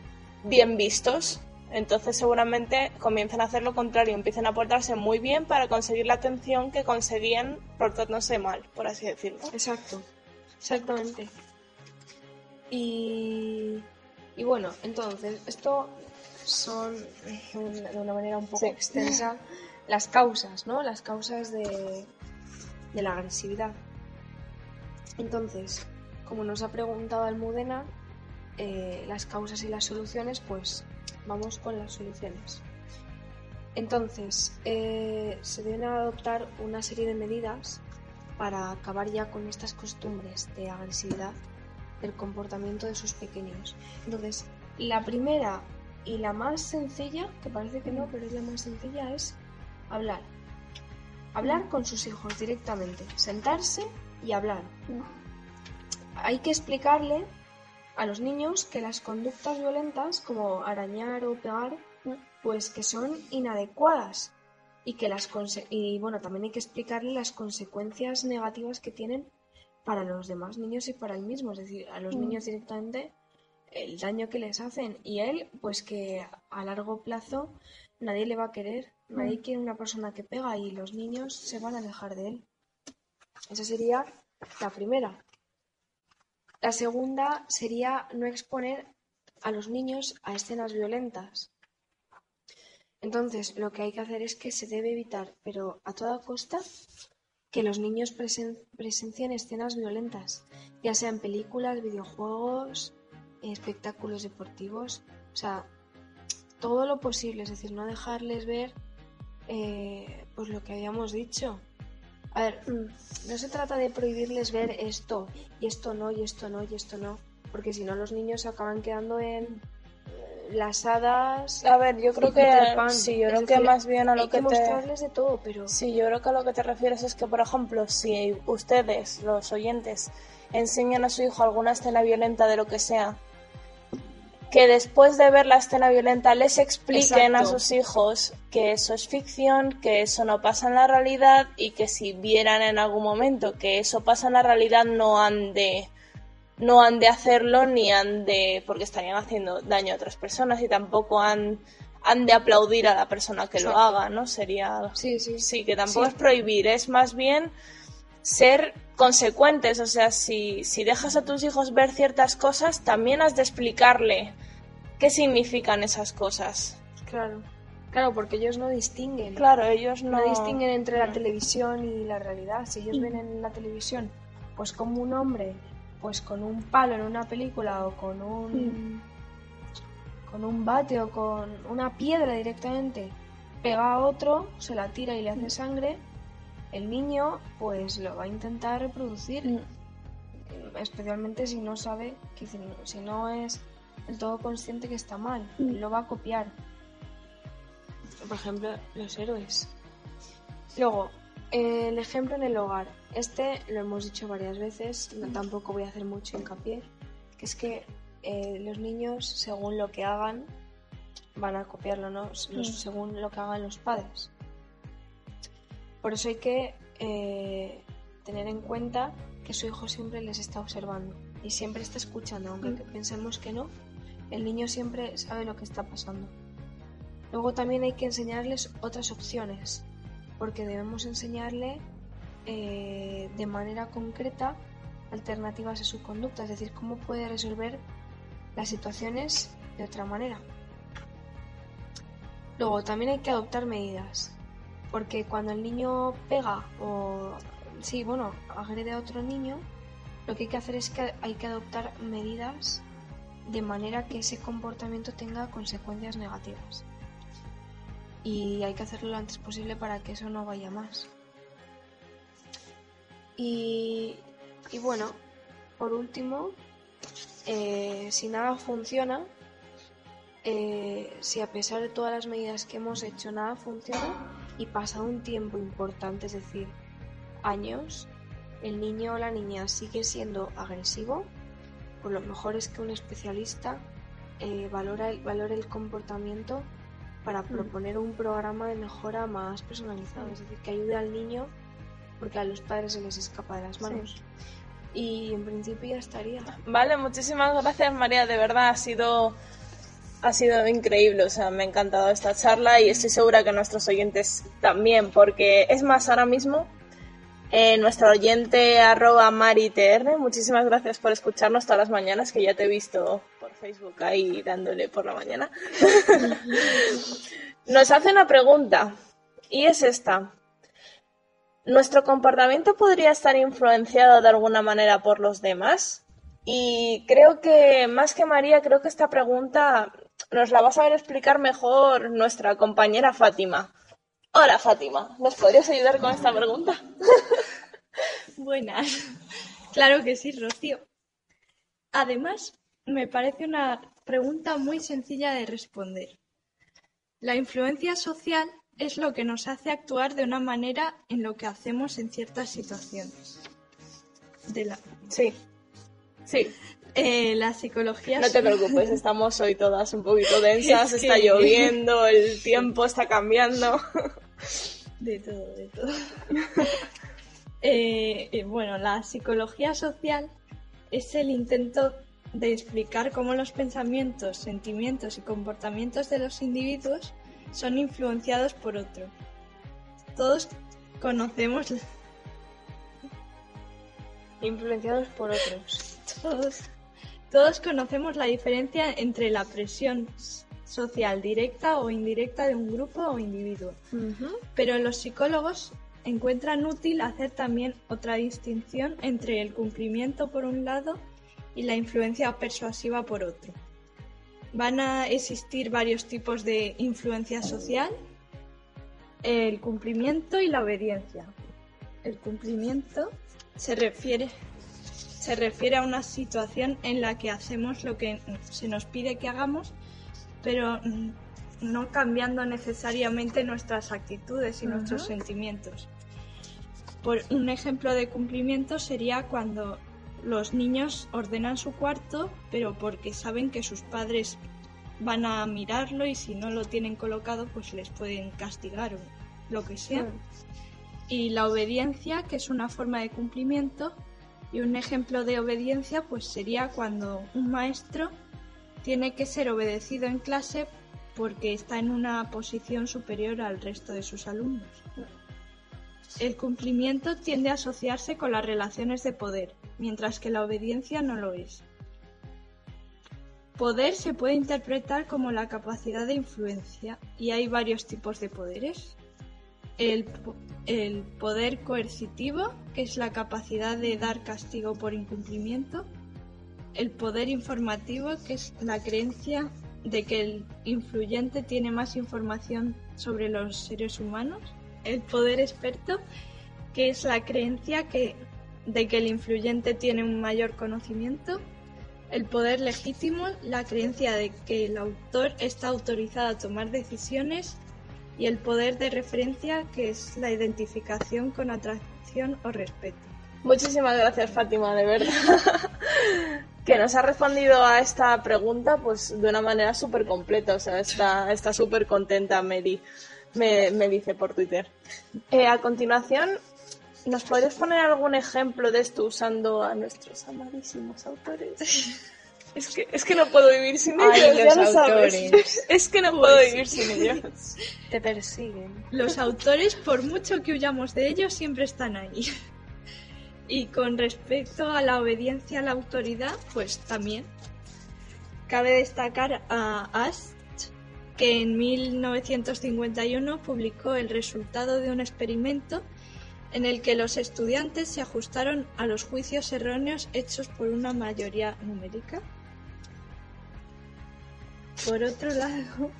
bien vistos. Entonces seguramente comiencen a hacer lo contrario, empiecen a portarse muy bien para conseguir la atención que conseguían portándose mal, por así decirlo. Exacto, exactamente. Y, y bueno, entonces, esto son eh, de una manera un poco Sí. extensa las causas, ¿no? Las causas de, de la agresividad. Entonces, como nos ha preguntado Almudena, eh, las causas y las soluciones, pues vamos con las soluciones. Entonces, eh, se deben adoptar una serie de medidas para acabar ya con estas costumbres de agresividad del comportamiento de sus pequeños. Entonces, la primera y la más sencilla, que parece que no, pero es la más sencilla, es hablar. Hablar con sus hijos directamente, sentarse y hablar. Hay que explicarle a los niños que las conductas violentas, como arañar o pegar, pues que son inadecuadas y que las conse- y bueno también hay que explicarle las consecuencias negativas que tienen para los demás niños y para él mismo. Es decir a los Mm. niños directamente el daño que les hacen y él pues que a largo plazo nadie le va a querer nadie quiere una persona que pega y los niños se van a alejar de él. Esa sería la primera. La segunda sería no exponer a los niños a escenas violentas entonces, lo que hay que hacer es que se debe evitar, pero a toda costa, que los niños presen- presencien escenas violentas, ya sean películas, videojuegos, espectáculos deportivos, o sea, todo lo posible, es decir, no dejarles ver eh, pues lo que habíamos dicho. A ver, mm, no se trata de prohibirles ver esto, y esto no, y esto no, y esto no, porque si no los niños acaban quedando en las hadas, A ver, yo creo que Pan. sí, yo creo que más bien a lo hay que que te mostrarles de todo, pero Sí, yo creo que a lo que te refieres es que, por ejemplo, si ustedes, los oyentes, enseñan a su hijo alguna escena violenta de lo que sea, que después de ver la escena violenta les expliquen a sus hijos que eso es ficción, que eso no pasa en la realidad y que si vieran en algún momento que eso pasa en la realidad no han de no han de hacerlo ni han de porque estarían haciendo daño a otras personas y tampoco han han de aplaudir a la persona que lo haga, ¿no? Sería sí, sí, Sí, que tampoco Sí. es prohibir, es más bien ser consecuentes. O sea, si, si dejas a tus hijos ver ciertas cosas, también has de explicarle qué significan esas cosas. claro. Claro, porque ellos no distinguen. Claro, ellos no, No distinguen entre la no. televisión y la realidad. Si ellos ven en la televisión, pues como un hombre, pues con un palo en una película o con un con un bate o con una piedra directamente pega a otro, se la tira y le hace sangre, el niño pues lo va a intentar reproducir, Mm. especialmente si no sabe, que si no- es del todo consciente que está mal, lo va a copiar. Por ejemplo, los héroes. Luego, el ejemplo en el hogar. Este lo hemos dicho varias veces, no, tampoco voy a hacer mucho hincapié, que es que eh, los niños, según lo que hagan, van a copiarlo, ¿no? Los- Mm. según lo que hagan los padres. Por eso hay que eh, tener en cuenta que su hijo siempre les está observando y siempre está escuchando, aunque Mm. que pensemos que no, el niño siempre sabe lo que está pasando. Luego también hay que enseñarles otras opciones, porque debemos enseñarle eh, de manera concreta alternativas a su conducta, es decir, cómo puede resolver las situaciones de otra manera. Luego también hay que adoptar medidas, porque cuando el niño pega o sí, bueno, agrede a otro niño, lo que hay que hacer es que hay que adoptar medidas de manera que ese comportamiento tenga consecuencias negativas. Y hay que hacerlo lo antes posible para que eso no vaya más. Y, y bueno, por último, eh, si nada funciona, eh, si a pesar de todas las medidas que hemos hecho nada funciona y pasa un tiempo importante, es decir, años, el niño o la niña sigue siendo agresivo, pues lo mejor es que un especialista eh, valore el comportamiento para proponer un programa de mejora más personalizado, es decir, que ayude al niño porque a los padres se les escapa de las manos. Y en principio ya estaría. Vale, muchísimas gracias María, de verdad ha sido ha sido increíble, o sea, me ha encantado esta charla y estoy segura que nuestros oyentes también, porque es más, ahora mismo eh, nuestro oyente arroba maritr, muchísimas gracias por escucharnos todas las mañanas, que ya te he visto Facebook ahí dándole por la mañana. (laughs) Nos hace una pregunta y es esta. ¿Nuestro comportamiento podría estar influenciado de alguna manera por los demás? Y creo que, más que María, creo que esta pregunta nos la va a saber explicar mejor nuestra compañera Fátima. Hola Fátima, ¿nos podrías ayudar con esta pregunta? (laughs) Buenas. Claro que sí, Rocío. Además, me parece una pregunta muy sencilla de responder. La influencia social es lo que nos hace actuar de una manera en lo que hacemos en ciertas situaciones. De la... Sí. Sí. Eh, la psicología. No te preocupes, estamos hoy todas un poquito (laughs) densas, Es está lloviendo, el (laughs) tiempo está cambiando. De todo, de todo. (laughs) Eh, eh, bueno, la psicología social es el intento de explicar cómo los pensamientos, sentimientos y comportamientos de los individuos son influenciados por otro. Todos conocemos, Influenciados por otros. todos, todos conocemos la diferencia entre la presión social directa o indirecta de un grupo o individuo. Pero los psicólogos encuentran útil hacer también otra distinción entre el cumplimiento por un lado y la influencia persuasiva por otro. Van a existir varios tipos de influencia social, el cumplimiento y la obediencia. El cumplimiento se refiere, se refiere a una situación en la que hacemos lo que se nos pide que hagamos, pero mm, no cambiando necesariamente nuestras actitudes y nuestros sentimientos. Por un ejemplo de cumplimiento sería cuando los niños ordenan su cuarto, pero porque saben que sus padres van a mirarlo y si no lo tienen colocado, pues les pueden castigar o lo que sea. Y la obediencia, que es una forma de cumplimiento, y un ejemplo de obediencia, pues sería cuando un maestro tiene que ser obedecido en clase porque está en una posición superior al resto de sus alumnos. El cumplimiento tiende a asociarse con las relaciones de poder, mientras que la obediencia no lo es. Poder se puede interpretar como la capacidad de influencia y hay varios tipos de poderes. El, po- el poder coercitivo, que es la capacidad de dar castigo por incumplimiento. El poder informativo, que es la creencia de que el influyente tiene más información sobre los seres humanos. El poder experto, que es la creencia que, de que el influyente tiene un mayor conocimiento. El poder legítimo, la creencia de que el autor está autorizado a tomar decisiones. Y el poder de referencia, que es la identificación con atracción o respeto. Muchísimas gracias, Fátima, de verdad. (laughs) que nos ha respondido a esta pregunta pues de una manera súper completa. O sea, está súper contenta Mary, me, me dice por Twitter. Eh, a continuación, ¿nos podrías poner algún ejemplo de esto usando a nuestros amadísimos autores? (laughs) Es que, es que no puedo vivir sin ellos, Ay, ya los lo sabes. (laughs) Es que no puedo vivir sin ellos. (laughs) Te persiguen. Los autores, por mucho que huyamos de ellos, siempre están ahí. Y con respecto a la obediencia a la autoridad, pues también. Cabe destacar a Ast, que en 1951 publicó el resultado de un experimento en el que los estudiantes se ajustaron a los juicios erróneos hechos por una mayoría numérica. Por otro lado,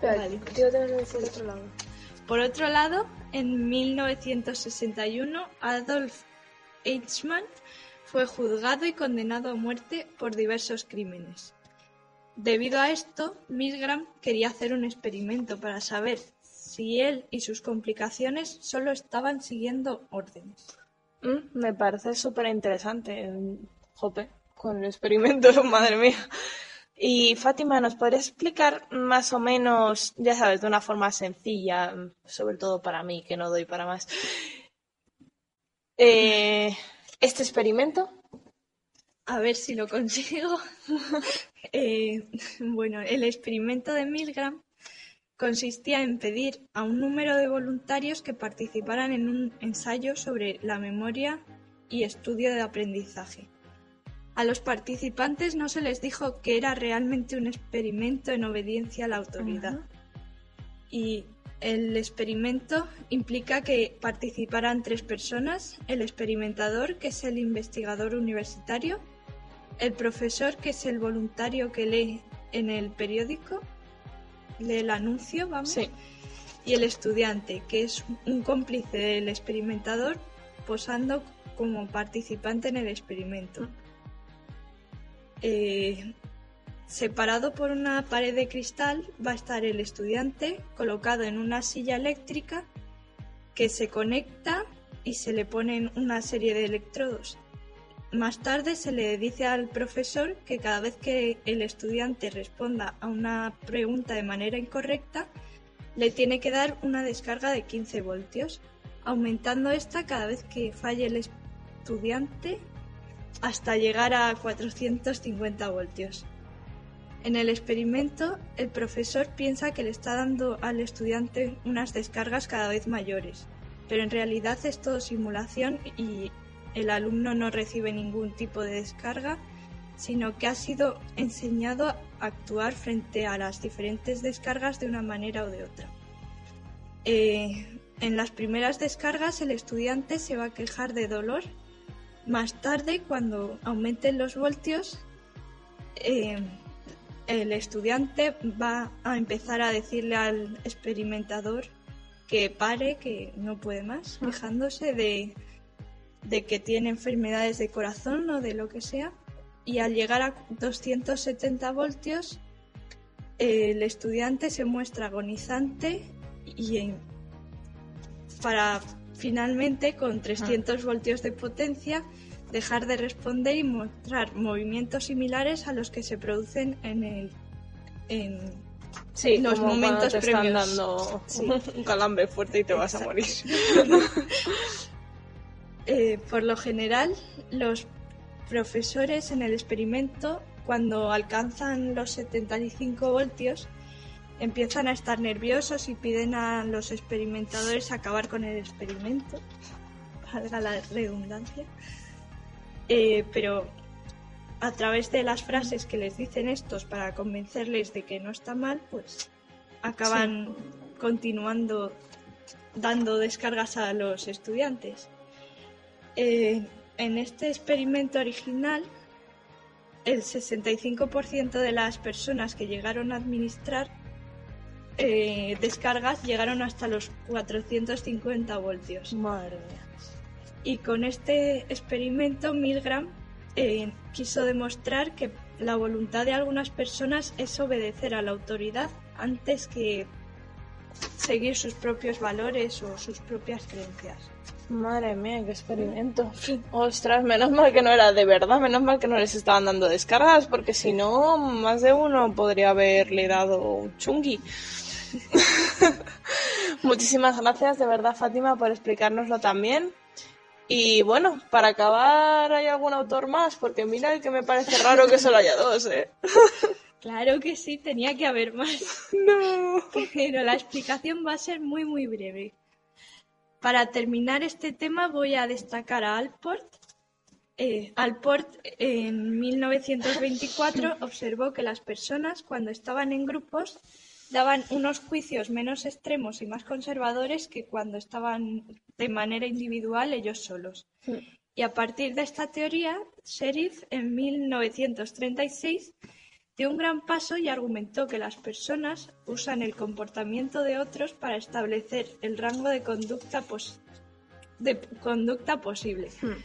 Vale. Decir otro lado. por otro lado, en 1961, Adolf Eichmann fue juzgado y condenado a muerte por diversos crímenes. Debido a esto, Milgram quería hacer un experimento para saber si él y sus complicaciones solo estaban siguiendo órdenes. Mm, me parece súper interesante. Jope, con el experimento, (laughs) madre mía. Y Fátima, ¿nos podrías explicar más o menos, ya sabes, de una forma sencilla, sobre todo para mí, que no doy para más, eh, este experimento? A ver si lo consigo. (laughs) Eh, bueno, el experimento de Milgram consistía en pedir a un número de voluntarios que participaran en un ensayo sobre la memoria y estudio de aprendizaje. A los participantes no se les dijo que era realmente un experimento en obediencia a la autoridad. Y el experimento implica que participarán tres personas, el experimentador, que es el investigador universitario, el profesor, que es el voluntario que lee en el periódico, lee el anuncio, vamos, y el estudiante, que es un cómplice del experimentador posando como participante en el experimento. Eh, separado por una pared de cristal va a estar el estudiante colocado en una silla eléctrica que se conecta y se le ponen una serie de electrodos más tarde se le dice al profesor que cada vez que el estudiante responda a una pregunta de manera incorrecta, le tiene que dar una descarga de 15 voltios, aumentando esta cada vez que falle el estudiante hasta llegar a 450 voltios. En el experimento, el profesor piensa que le está dando al estudiante unas descargas cada vez mayores, pero en realidad es todo simulación y el alumno no recibe ningún tipo de descarga, sino que ha sido enseñado a actuar frente a las diferentes descargas de una manera o de otra. Eh, en las primeras descargas el estudiante se va a quejar de dolor. Más tarde, cuando aumenten los voltios, eh, el estudiante va a empezar a decirle al experimentador que pare, que no puede más, quejándose de, de que tiene enfermedades de corazón o de lo que sea, y al llegar a 270 voltios, el estudiante se muestra agonizante y para finalmente con 300 voltios de potencia dejar de responder y mostrar movimientos similares a los que se producen en el en los momentos te están dando un calambre fuerte y te vas a morir. (laughs) Eh, por lo general, los profesores en el experimento, cuando alcanzan los 75 voltios, empiezan a estar nerviosos y piden a los experimentadores acabar con el experimento, (laughs) valga la redundancia. Eh, pero a través de las frases que les dicen estos para convencerles de que no está mal, pues acaban continuando dando descargas a los estudiantes. Eh, en este experimento original, el 65% de las personas que llegaron a administrar eh, descargas llegaron hasta los 450 voltios. Madre mía. Y con este experimento, Milgram eh, quiso demostrar que la voluntad de algunas personas es obedecer a la autoridad antes que seguir sus propios valores o sus propias creencias. Madre mía, qué experimento. (laughs) Ostras, menos mal que no era de verdad, menos mal que no les estaban dando descargas, porque si no, más de uno podría haberle dado un chungui. (laughs) Muchísimas gracias, de verdad, Fátima, por explicárnoslo también. Y bueno, para acabar, ¿hay algún autor más? Porque mira que me parece raro que solo haya dos, ¿eh? (laughs) Claro que sí, tenía que haber más. No. Pero la explicación va a ser muy, muy breve. Para terminar este tema voy a destacar a Alport. Eh, Alport en 1924 observó que las personas cuando estaban en grupos daban unos juicios menos extremos y más conservadores que cuando estaban de manera individual ellos solos. Y a partir de esta teoría, Sheriff en 1936 dio un gran paso y argumentó que las personas usan el comportamiento de otros para establecer el rango de conducta, de conducta posible. Hmm.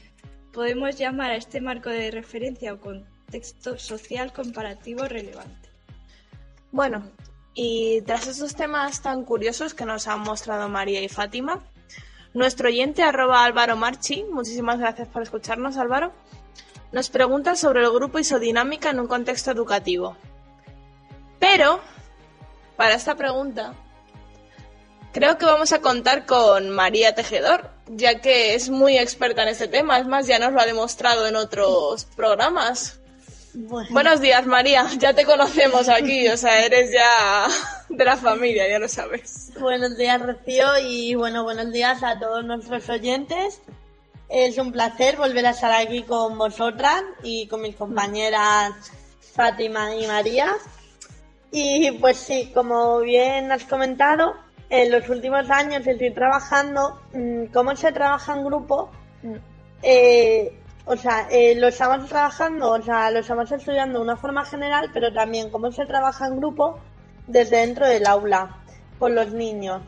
Podemos llamar a este marco de referencia o contexto social comparativo relevante. Bueno, y tras estos temas tan curiosos que nos han mostrado María y Fátima, nuestro oyente arroba Álvaro Marchi, muchísimas gracias por escucharnos Álvaro, nos pregunta sobre el grupo y su dinámica en un contexto educativo. Pero, para esta pregunta, creo que vamos a contar con María Tejedor, ya que es muy experta en este tema. Es más, ya nos lo ha demostrado en otros programas. Bueno, Buenos días, María. Ya te conocemos aquí, o sea, eres ya de la familia, ya lo sabes. buenos días, Rocío, y bueno, buenos días a todos nuestros oyentes. Es un placer volver a estar aquí con vosotras y con mis compañeras Fátima y María. Y pues sí, como bien has comentado, en los últimos años estoy trabajando mm, cómo se trabaja en grupo. Eh, o sea, eh, lo estamos trabajando, o sea, lo estamos estudiando de una forma general, pero también cómo se trabaja en grupo desde dentro del aula con los niños.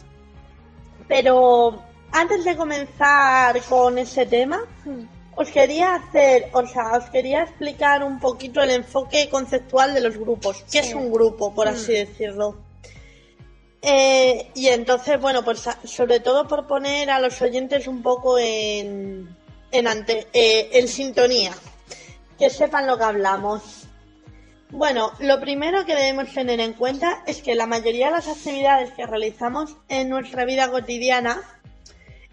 Pero antes de comenzar con ese tema, os quería hacer, o sea, os quería explicar un poquito el enfoque conceptual de los grupos. ¿Qué es un grupo, por así decirlo? Eh, y entonces, bueno, pues sobre todo por poner a los oyentes un poco en, en, ante, eh, en sintonía, que sepan lo que hablamos. Bueno, lo primero que debemos tener en cuenta es que la mayoría de las actividades que realizamos en nuestra vida cotidiana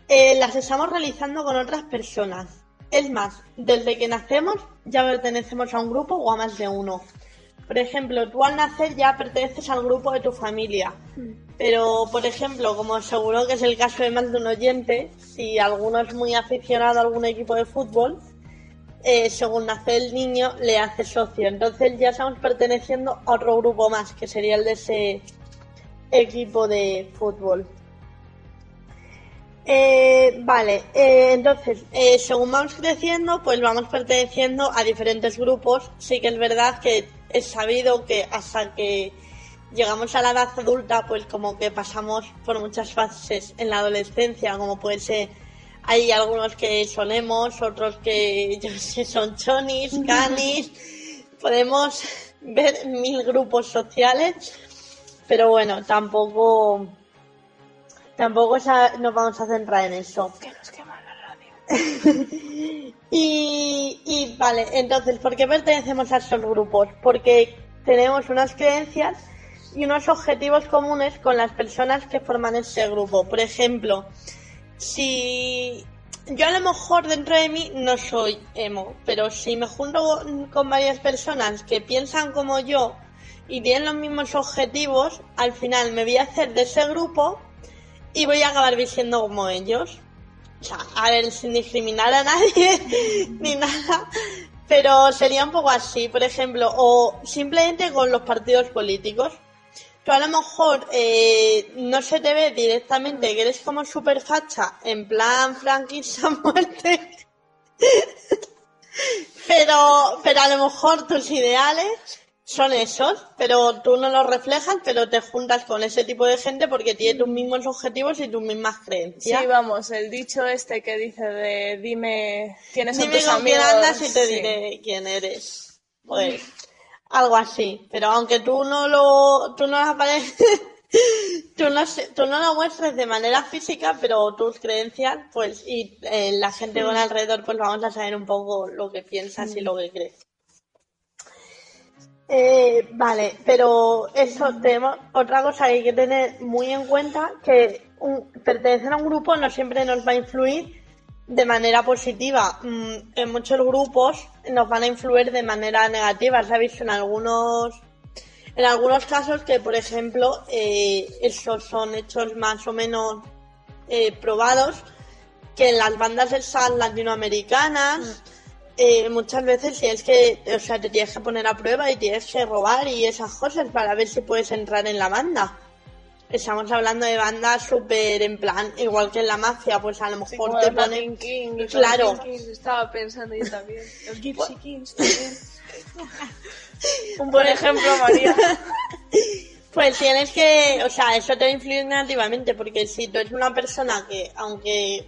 eh, las estamos realizando con otras personas. Es más, desde que nacemos ya pertenecemos a un grupo o a más de uno. Por ejemplo, tú al nacer ya perteneces al grupo de tu familia. Pero, por ejemplo, como seguro que es el caso de más de un oyente, si alguno es muy aficionado a algún equipo de fútbol, eh, según nace el niño, le hace socio. Entonces ya estamos perteneciendo a otro grupo más, que sería el de ese equipo de fútbol. Eh, vale, eh, entonces, eh, según vamos creciendo, pues vamos perteneciendo a diferentes grupos. Sí que es verdad que es sabido que hasta que llegamos a la edad adulta, pues como que pasamos por muchas fases en la adolescencia, como puede ser, hay algunos que son emos, otros que (laughs) yo sé, son chonis, (laughs) canis, podemos ver mil grupos sociales, pero bueno, tampoco, tampoco nos vamos a centrar en eso. Que nos quema la radio. (laughs) Y, y vale, entonces, ¿por qué pertenecemos a estos grupos? Porque tenemos unas creencias y unos objetivos comunes con las personas que forman ese grupo. Por ejemplo, si yo a lo mejor dentro de mí no soy emo, pero si me junto con varias personas que piensan como yo y tienen los mismos objetivos, al final me voy a hacer de ese grupo y voy a acabar vistiendo como ellos. O sea, a ver, sin discriminar a nadie (laughs) ni nada, pero sería un poco así, por ejemplo, o simplemente con los partidos políticos. Tú a lo mejor eh, no se te ve directamente que eres como super facha, en plan franquista (laughs) muerte, (laughs) pero, pero a lo mejor tus ideales son esos, pero tú no los reflejas, pero te juntas con ese tipo de gente porque tiene tus mismos objetivos y tus mismas creencias. Sí, vamos, el dicho este que dice de dime quiénes son Dime tus con quién amigos. andas y te sí. diré quién eres. Pues, algo así. Pero aunque tú no lo, tú no lo apareces, (laughs) tú no, tú no lo muestres de manera física, pero tus creencias, pues, y eh, la gente con alrededor, pues vamos a saber un poco lo que piensas y lo que crees. Eh, vale, pero eso tenemos otra cosa que hay que tener muy en cuenta que pertenecer a un grupo no siempre nos va a influir de manera positiva. Mm, En muchos grupos nos van a influir de manera negativa. Se ha visto en algunos en algunos casos que, por ejemplo, eh, esos son hechos más o menos eh, probados que en las bandas esas latinoamericanas eh, muchas veces tienes que, o sea, te tienes que poner a prueba y tienes que robar y esas cosas para ver si puedes entrar en la banda. Estamos hablando de bandas súper en plan, igual que en la mafia, pues a lo Sí, mejor como te ponen... Kings, los Claro. Kings, estaba pensando yo también. Los Gypsy Kings también. (laughs) Un buen ejemplo, María. (laughs) Pues tienes que, o sea, eso te influir negativamente, porque si tú eres una persona que, aunque,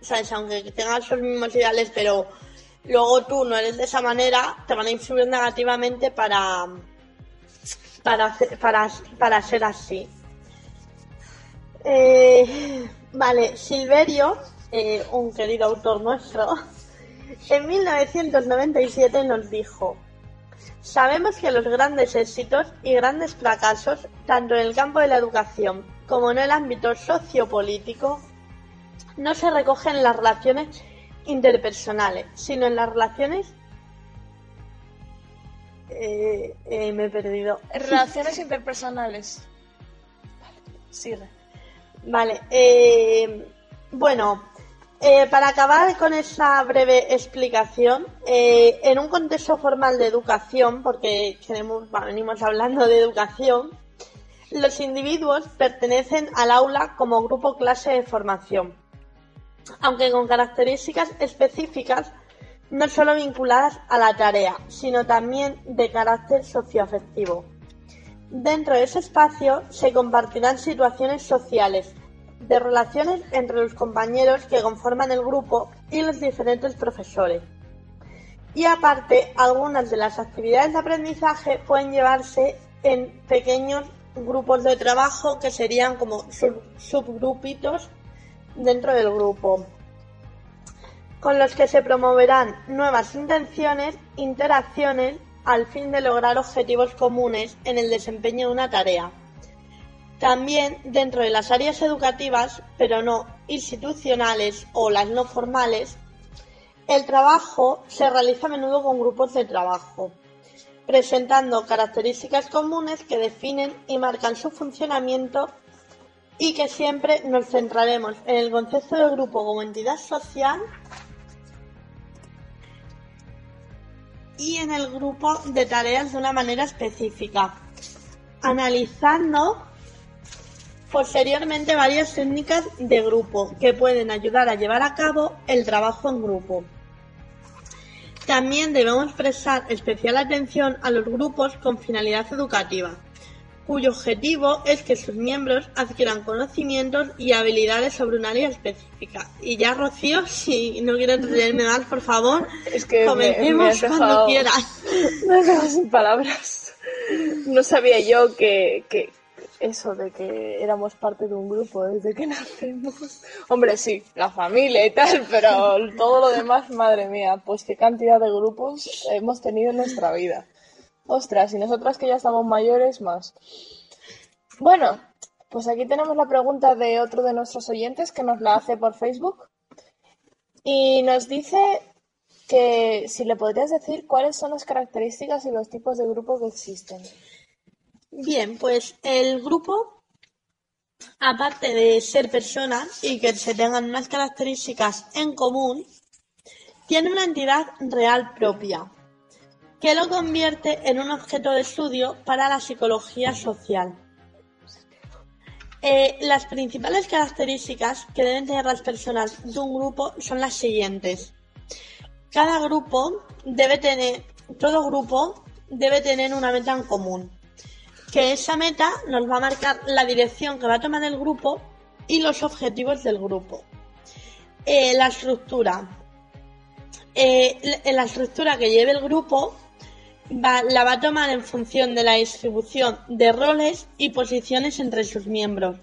sabes, aunque tengas los mismos ideales, pero luego tú no eres de esa manera, te van a influir negativamente para, para, para, para ser así. Eh, vale, Silverio, eh, un querido autor nuestro, en 1997 nos dijo, sabemos que los grandes éxitos y grandes fracasos, tanto en el campo de la educación como en el ámbito sociopolítico, no se recogen en las relaciones interpersonales, sino en las relaciones... Eh, eh, me he perdido. Relaciones interpersonales. Sigue. Vale, eh, bueno, eh, para acabar con esa breve explicación, eh, en un contexto formal de educación, porque queremos, venimos hablando de educación, los individuos pertenecen al aula como grupo clase de formación, aunque con características específicas no solo vinculadas a la tarea, sino también de carácter socioafectivo. Dentro de ese espacio se compartirán situaciones sociales, de relaciones entre los compañeros que conforman el grupo y los diferentes profesores. Y aparte, algunas de las actividades de aprendizaje pueden llevarse en pequeños grupos de trabajo que serían como sub- subgrupitos dentro del grupo, con los que se promoverán nuevas intenciones, interacciones, al fin de lograr objetivos comunes en el desempeño de una tarea. También dentro de las áreas educativas, pero no institucionales o las no formales, el trabajo se realiza a menudo con grupos de trabajo, presentando características comunes que definen y marcan su funcionamiento y que siempre nos centraremos en el concepto de grupo como entidad social y en el grupo de tareas de una manera específica, analizando posteriormente varias técnicas de grupo que pueden ayudar a llevar a cabo el trabajo en grupo. También debemos prestar especial atención a los grupos con finalidad educativa, cuyo objetivo es que sus miembros adquieran conocimientos y habilidades sobre un área específica. Y ya, Rocío, (laughs) si no quieres entretenerme más, por favor, Es que me- me comencemos cuando quieras. (laughs) Me has dejado sin palabras. No sabía yo que, que eso de que éramos parte de un grupo desde que (laughs) nacemos. Hombre, sí, la familia y tal, pero todo lo demás, madre mía, pues qué cantidad de grupos hemos tenido en nuestra vida. Ostras, y nosotras que ya estamos mayores, más. Bueno, pues aquí tenemos la pregunta de otro de nuestros oyentes que nos la hace por Facebook. Y nos dice que si le podrías decir cuáles son las características y los tipos de grupo que existen. Bien, pues el grupo, aparte de ser personas y que se tengan unas características en común, tiene una entidad real propia, que lo convierte en un objeto de estudio para la psicología social. Eh, las principales características que deben tener las personas de un grupo son las siguientes. Cada grupo debe tener, todo grupo debe tener una meta en común que esa meta nos va a marcar la dirección que va a tomar el grupo y los objetivos del grupo. Eh, la estructura. Eh, la estructura que lleve el grupo la va a tomar en función de la distribución de roles y posiciones entre sus miembros.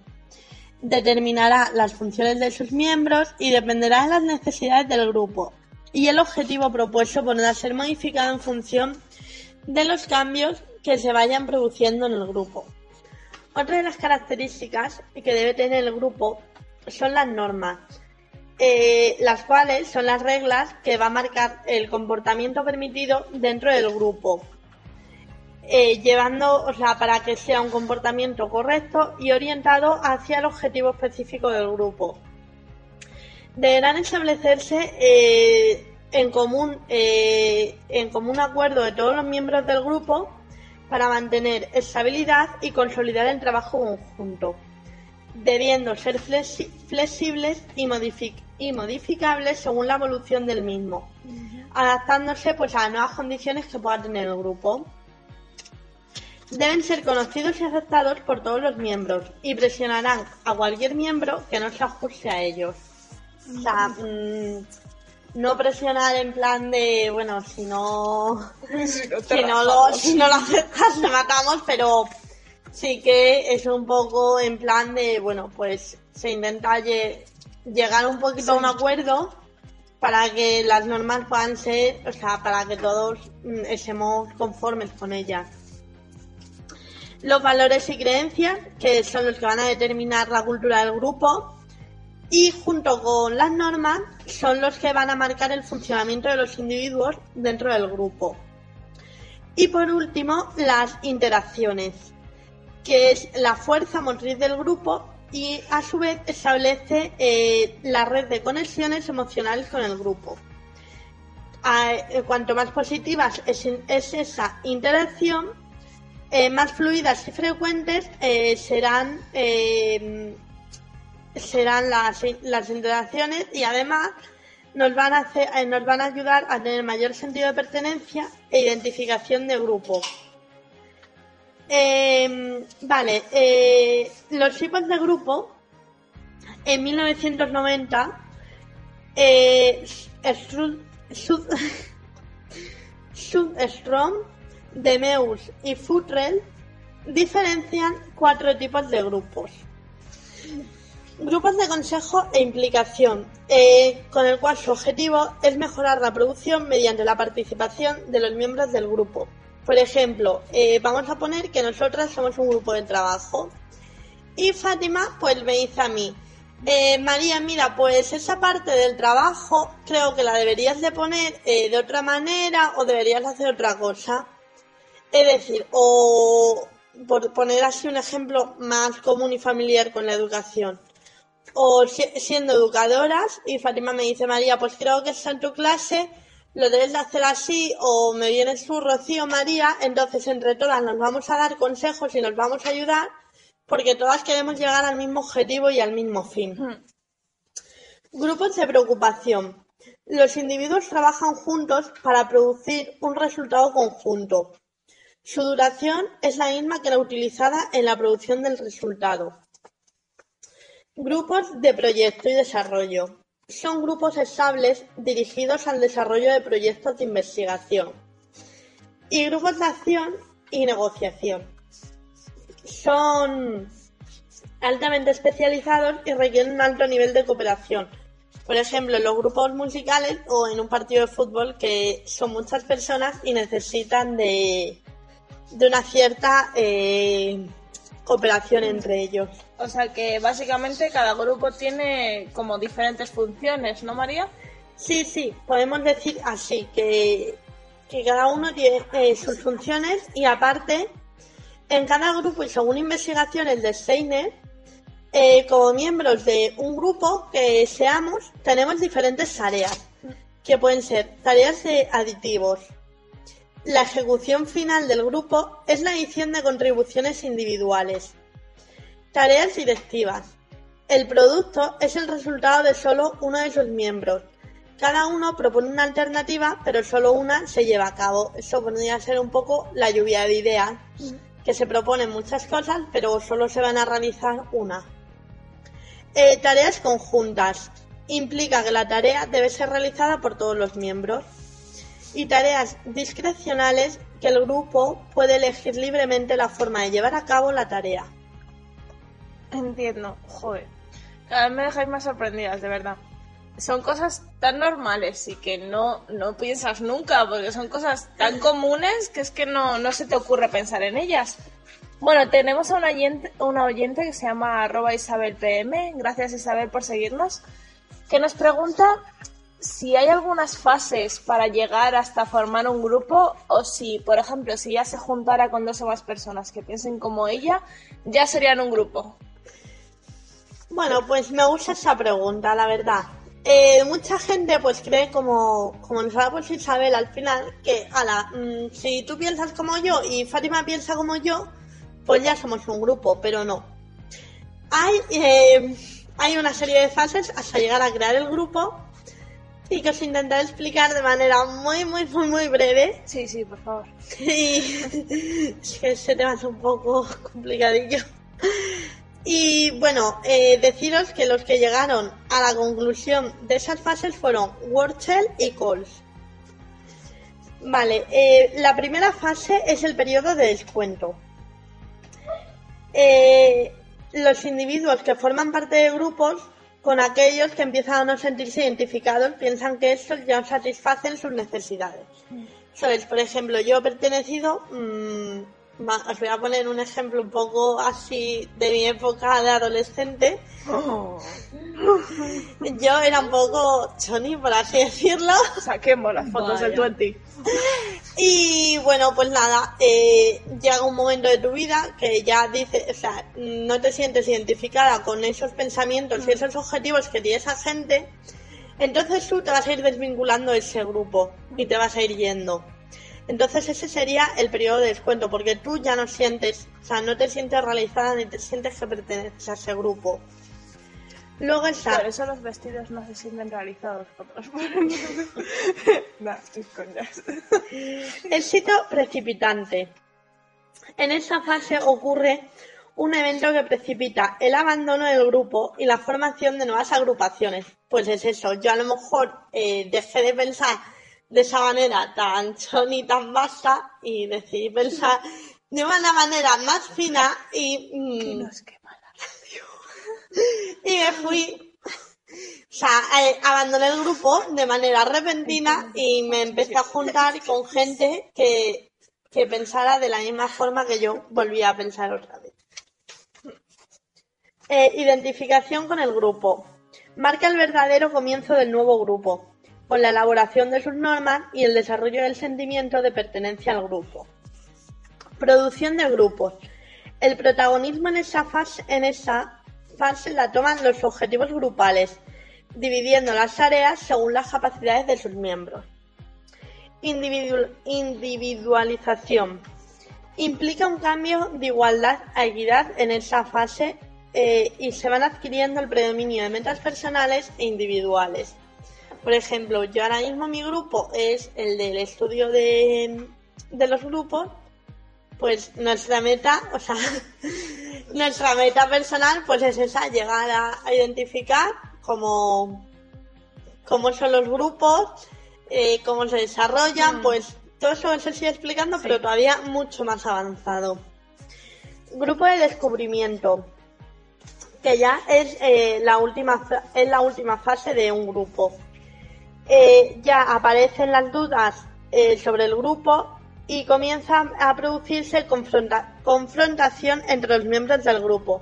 Determinará las funciones de sus miembros y dependerá de las necesidades del grupo. Y el objetivo propuesto podrá ser modificado en función de los cambios que se vayan produciendo en el grupo. Otra de las características que debe tener el grupo son las normas, eh, las cuales son las reglas que va a marcar el comportamiento permitido dentro del grupo, eh, llevando, o sea, para que sea un comportamiento correcto y orientado hacia el objetivo específico del grupo. Deberán establecerse eh, en común, en común acuerdo de todos los miembros del grupo para mantener estabilidad y consolidar el trabajo conjunto, debiendo ser flexi- flexibles y, y modificables según la evolución del mismo, adaptándose pues a las nuevas condiciones que pueda tener el grupo. Deben ser conocidos y aceptados por todos los miembros y presionarán a cualquier miembro que no se ajuste a ellos. O sea, mm, no presionar en plan de, bueno, si no, (laughs) Si no te si no lo, si no lo aceptas, te matamos, pero sí que es un poco en plan de, bueno, pues se intenta llegar un poquito a un acuerdo para que las normas puedan ser, o sea, para que todos mm, estemos conformes con ellas. Los valores y creencias, que son los que van a determinar la cultura del grupo, y junto con las normas son los que van a marcar el funcionamiento de los individuos dentro del grupo. Y por último, las interacciones, que es la fuerza motriz del grupo y a su vez establece eh, la red de conexiones emocionales con el grupo. Eh, cuanto más positivas es, es esa interacción, eh, más fluidas y frecuentes serán las, interacciones y además nos van nos van a ayudar a tener mayor sentido de pertenencia e identificación de grupo. Eh, vale, eh, los tipos de grupo en 1990 eh, Sud- Sudstrom, (laughs) Demeus y Futrell diferencian cuatro tipos de grupos. Grupos de consejo e implicación, eh, con el cual su objetivo es mejorar la producción mediante la participación de los miembros del grupo. Por ejemplo, eh, vamos a poner que nosotras somos un grupo de trabajo y Fátima pues me dice a mí, eh, María, mira, pues esa parte del trabajo creo que la deberías de poner eh, de otra manera o deberías hacer otra cosa. Es decir, o por poner así un ejemplo más común y familiar con la educación. O si- siendo educadoras y Fátima me dice, María, pues creo que está en tu clase, lo debes de hacer así, o me vienes tú, Rocío, María, entonces entre todas nos vamos a dar consejos y nos vamos a ayudar porque todas queremos llegar al mismo objetivo y al mismo fin. Grupos de preocupación. Los individuos trabajan juntos para producir un resultado conjunto. Su duración es la misma que la utilizada en la producción del resultado. Grupos de proyecto y desarrollo. Son grupos estables dirigidos al desarrollo de proyectos de investigación. Y grupos de acción y negociación. Son altamente especializados y requieren un alto nivel de cooperación. Por ejemplo, en los grupos musicales o en un partido de fútbol que son muchas personas y necesitan de, de una cierta eh, cooperación entre ellos. O sea que básicamente cada grupo tiene como diferentes funciones, ¿no, María? Sí, sí, podemos decir así, que, que cada uno tiene eh, sus funciones y aparte, en cada grupo y según investigaciones de Steiner, eh, como miembros de un grupo que seamos, tenemos diferentes tareas, que pueden ser tareas de aditivos. La ejecución final del grupo es la edición de contribuciones individuales. Tareas directivas. El producto es el resultado de solo uno de sus miembros. Cada uno propone una alternativa, pero solo una se lleva a cabo. Eso podría ser un poco la lluvia de ideas, que se proponen muchas cosas, pero solo se van a realizar una. Eh, tareas conjuntas. Implica que la tarea debe ser realizada por todos los miembros. Y tareas discrecionales que el grupo puede elegir libremente la forma de llevar a cabo la tarea. Entiendo, joder. Cada vez me dejáis más sorprendidas, de verdad. Son cosas tan normales y que no, no piensas nunca, porque son cosas tan comunes que es que no, no se te ocurre pensar en ellas. Bueno, tenemos a una oyente, oyente que se llama arroba Isabel PM, gracias Isabel por seguirnos, que nos pregunta si hay algunas fases para llegar hasta formar un grupo o si, por ejemplo, si ya se juntara con dos o más personas que piensen como ella, ya serían un grupo. Bueno, pues me gusta esa pregunta, la verdad. Eh, mucha gente pues cree como, como nos ha puesto Isabel al final, que ala, mm, si tú piensas como yo y Fátima piensa como yo, pues ya somos un grupo, pero no. Hay, eh, hay una serie de fases hasta llegar a crear el grupo y que os intentaré explicar de manera muy, muy, muy, muy breve. Sí, sí, por favor. Y (laughs) es que ese tema es un poco complicadillo. Y bueno, eh, deciros que los que llegaron a la conclusión de esas fases fueron Wurzel y Coles. Vale, eh, la primera fase es el periodo de descuento. Eh, los individuos que forman parte de grupos con aquellos que empiezan a no sentirse identificados piensan que estos ya satisfacen sus necesidades. ¿Sabes? Por ejemplo, yo he pertenecido, mmm, os voy a poner un ejemplo un poco así de mi época de adolescente. Oh. Yo era un poco choni, por así decirlo. Saquemos las fotos del 20. Y bueno, pues nada, eh, llega un momento de tu vida que ya dices, o sea, no te sientes identificada con esos pensamientos y esos objetivos que tiene esa gente, entonces tú te vas a ir desvinculando de ese grupo y te vas a ir yendo. Entonces ese sería el periodo de descuento, porque tú ya no sientes, o sea, no te sientes realizada ni te sientes que perteneces a ese grupo. Luego está... Por eso los vestidos no se sienten realizados (laughs) estoy coñas. Éxito precipitante. En esa fase ocurre un evento que precipita el abandono del grupo y la formación de nuevas agrupaciones. Pues es eso, yo a lo mejor eh, dejé de pensar de esa manera tan chon y tan basta y decidí pensar de una manera más fina y... mm, Nos quema la (laughs) radio. y me fui. O sea, eh, abandoné el grupo de manera repentina y me empecé a juntar (laughs) con gente que, que pensara de la misma forma que yo volvía a pensar otra vez. Eh, identificación con el grupo. Marca el verdadero comienzo del nuevo grupo, con la elaboración de sus normas y el desarrollo del sentimiento de pertenencia al grupo. Producción de grupos. El protagonismo en esa fase, en esa fase la toman los objetivos grupales, dividiendo las tareas según las capacidades de sus miembros. Individu- individualización. Implica un cambio de igualdad a equidad en esa fase eh, y se van adquiriendo el predominio de metas personales e individuales. Por ejemplo, yo ahora mismo mi grupo es el del estudio de, de los grupos, pues nuestra meta, o sea, (laughs) nuestra meta personal pues es esa, llegar a, a identificar cómo, cómo son los grupos, eh, cómo se desarrollan, pues todo eso se sigue explicando, pero todavía mucho más avanzado. Grupo de descubrimiento, que ya es, eh, la, última, es la última fase de un grupo. Eh, ya aparecen las dudas eh, sobre el grupo y comienza a producirse confronta- confrontación entre los miembros del grupo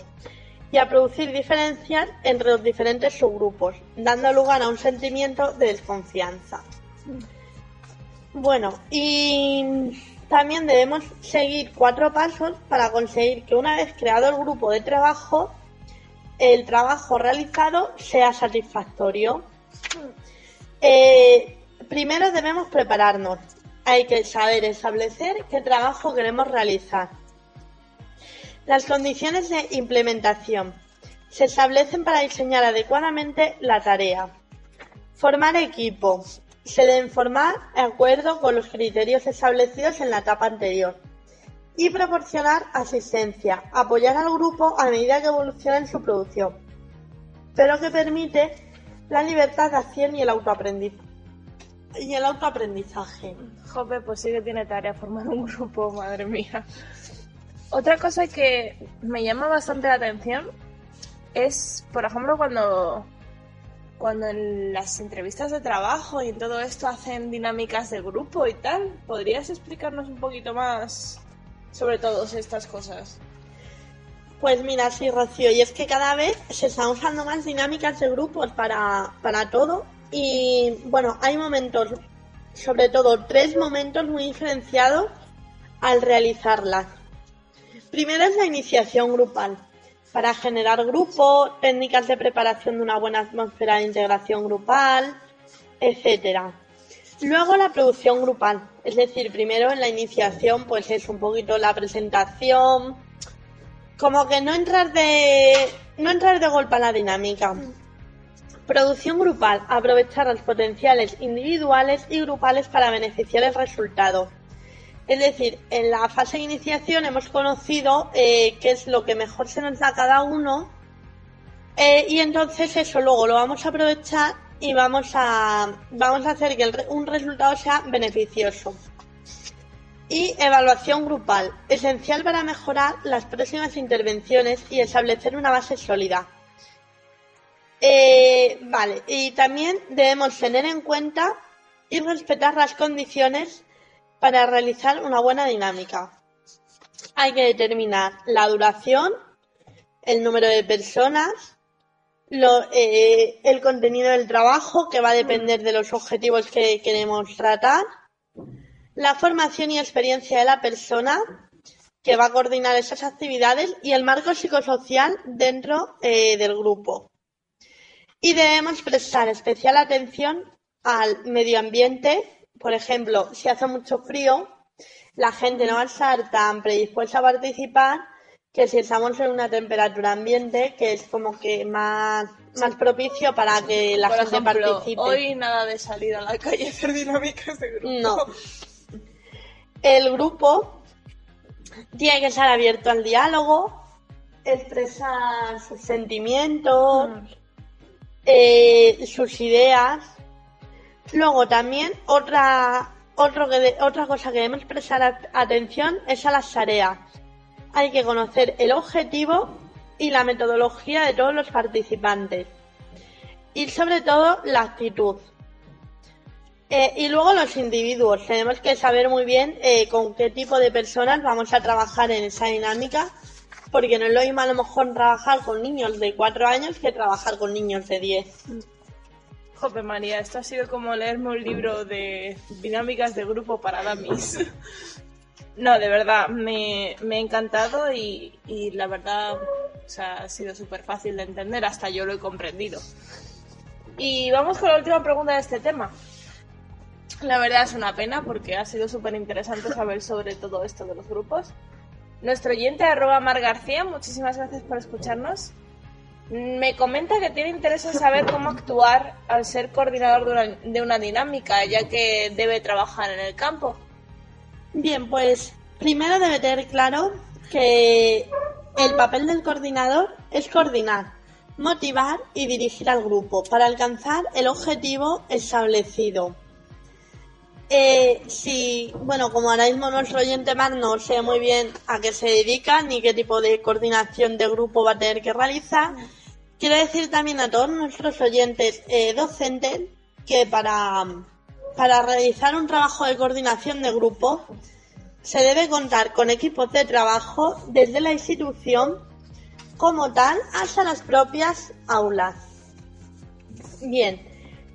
y a producir diferencias entre los diferentes subgrupos, dando lugar a un sentimiento de desconfianza. Bueno, y también debemos seguir cuatro pasos para conseguir que una vez creado el grupo de trabajo, el trabajo realizado sea satisfactorio. Eh, primero debemos prepararnos. Hay que saber establecer qué trabajo queremos realizar. Las condiciones de implementación se establecen para diseñar adecuadamente la tarea. Formar equipo. Se deben formar de acuerdo con los criterios establecidos en la etapa anterior. Y proporcionar asistencia, apoyar al grupo a medida que evoluciona en su producción, pero que permite la libertad de acción y el autoaprendizaje. Y el autoaprendizaje. Jope, pues sí que tiene tarea formar un grupo, madre mía. Otra cosa que me llama bastante la atención es, por ejemplo, cuando, cuando en las entrevistas de trabajo y en todo esto hacen dinámicas de grupo y tal. ¿Podrías explicarnos un poquito más sobre todas estas cosas? Pues mira, sí, Rocío, y es que cada vez se están usando más dinámicas de grupos para, para todo. Y bueno, hay momentos, sobre todo tres momentos muy diferenciados al realizarlas. Primero es la iniciación grupal, para generar grupo, técnicas de preparación de una buena atmósfera de integración grupal, etcétera. Luego la producción grupal, es decir, primero en la iniciación pues es un poquito la presentación, como que no entrar de no entrar de golpe a la dinámica. Producción grupal, aprovechar los potenciales individuales y grupales para beneficiar el resultado. Es decir, en la fase de iniciación hemos conocido eh, qué es lo que mejor se nos da a cada uno eh, y entonces eso luego lo vamos a aprovechar y vamos a, vamos a hacer que el un resultado sea beneficioso. Y evaluación grupal, esencial para mejorar las próximas intervenciones y establecer una base sólida. Eh, vale, y también debemos tener en cuenta y respetar las condiciones para realizar una buena dinámica. Hay que determinar la duración, el número de personas, eh, el contenido del trabajo, que va a depender de los objetivos que queremos tratar, la formación y experiencia de la persona que va a coordinar esas actividades y el marco psicosocial dentro eh, del grupo. Y debemos prestar especial atención al medio ambiente. Por ejemplo, si hace mucho frío, la gente no va a estar tan predispuesta a participar que si estamos en una temperatura ambiente que es como que más, más propicio para que la Por gente ejemplo, participe. hoy nada de salir a la calle a hacer dinámicas de grupo. No. El grupo tiene que estar abierto al diálogo, expresar sus sentimientos, eh, sus ideas. Luego también otra, otro que de- otra cosa que debemos prestar at- atención es a las tareas. Hay que conocer el objetivo y la metodología de todos los participantes. Y sobre todo la actitud. Eh, y luego los individuos. Tenemos que saber muy bien eh, con qué tipo de personas vamos a trabajar en esa dinámica, porque no es lo mismo a lo mejor trabajar con niños de 4 años que trabajar con niños de 10. Jope María, esto ha sido como leerme un libro de dinámicas de grupo para dummies. (laughs) No, de verdad, me, me ha encantado y, y la verdad ha sido súper fácil de entender, hasta yo lo he comprendido. Y vamos con la última pregunta de este tema. La verdad es una pena porque ha sido súper interesante saber sobre todo esto de los grupos. Nuestro oyente, arroba Mar García, muchísimas gracias por escucharnos. Me comenta que tiene interés en saber cómo actuar al ser coordinador de una, de una dinámica, ya que debe trabajar en el campo. Bien, pues primero debe tener claro que el papel del coordinador es coordinar, motivar y dirigir al grupo para alcanzar el objetivo establecido. Eh, si, bueno, como ahora mismo nuestro oyente más no sé muy bien a qué se dedica ni qué tipo de coordinación de grupo va a tener que realizar, quiero decir también a todos nuestros oyentes eh, docentes que para, para realizar un trabajo de coordinación de grupo se debe contar con equipos de trabajo desde la institución como tal hasta las propias aulas. Bien,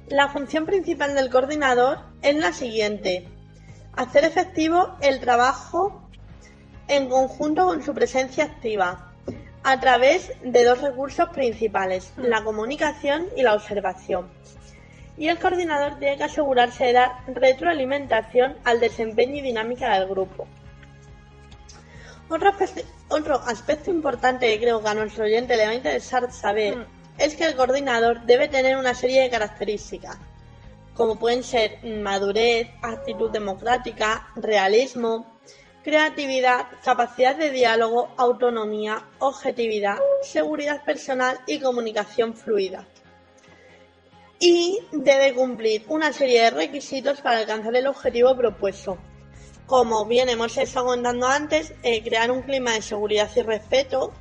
la función principal del coordinador es la siguiente. Hacer efectivo el trabajo en conjunto con su presencia activa a través de dos recursos principales, la comunicación y la observación. Y el coordinador tiene que asegurarse de dar retroalimentación al desempeño y dinámica del grupo. Otro aspecto, otro aspecto importante que creo que a nuestro oyente le va a interesar saber Mm. es que el coordinador debe tener una serie de características, como pueden ser madurez, actitud democrática, realismo, creatividad, capacidad de diálogo, autonomía, objetividad, seguridad personal y comunicación fluida. Y debe cumplir una serie de requisitos para alcanzar el objetivo propuesto. Como bien hemos estado contando antes, eh, crear un clima de seguridad y respeto,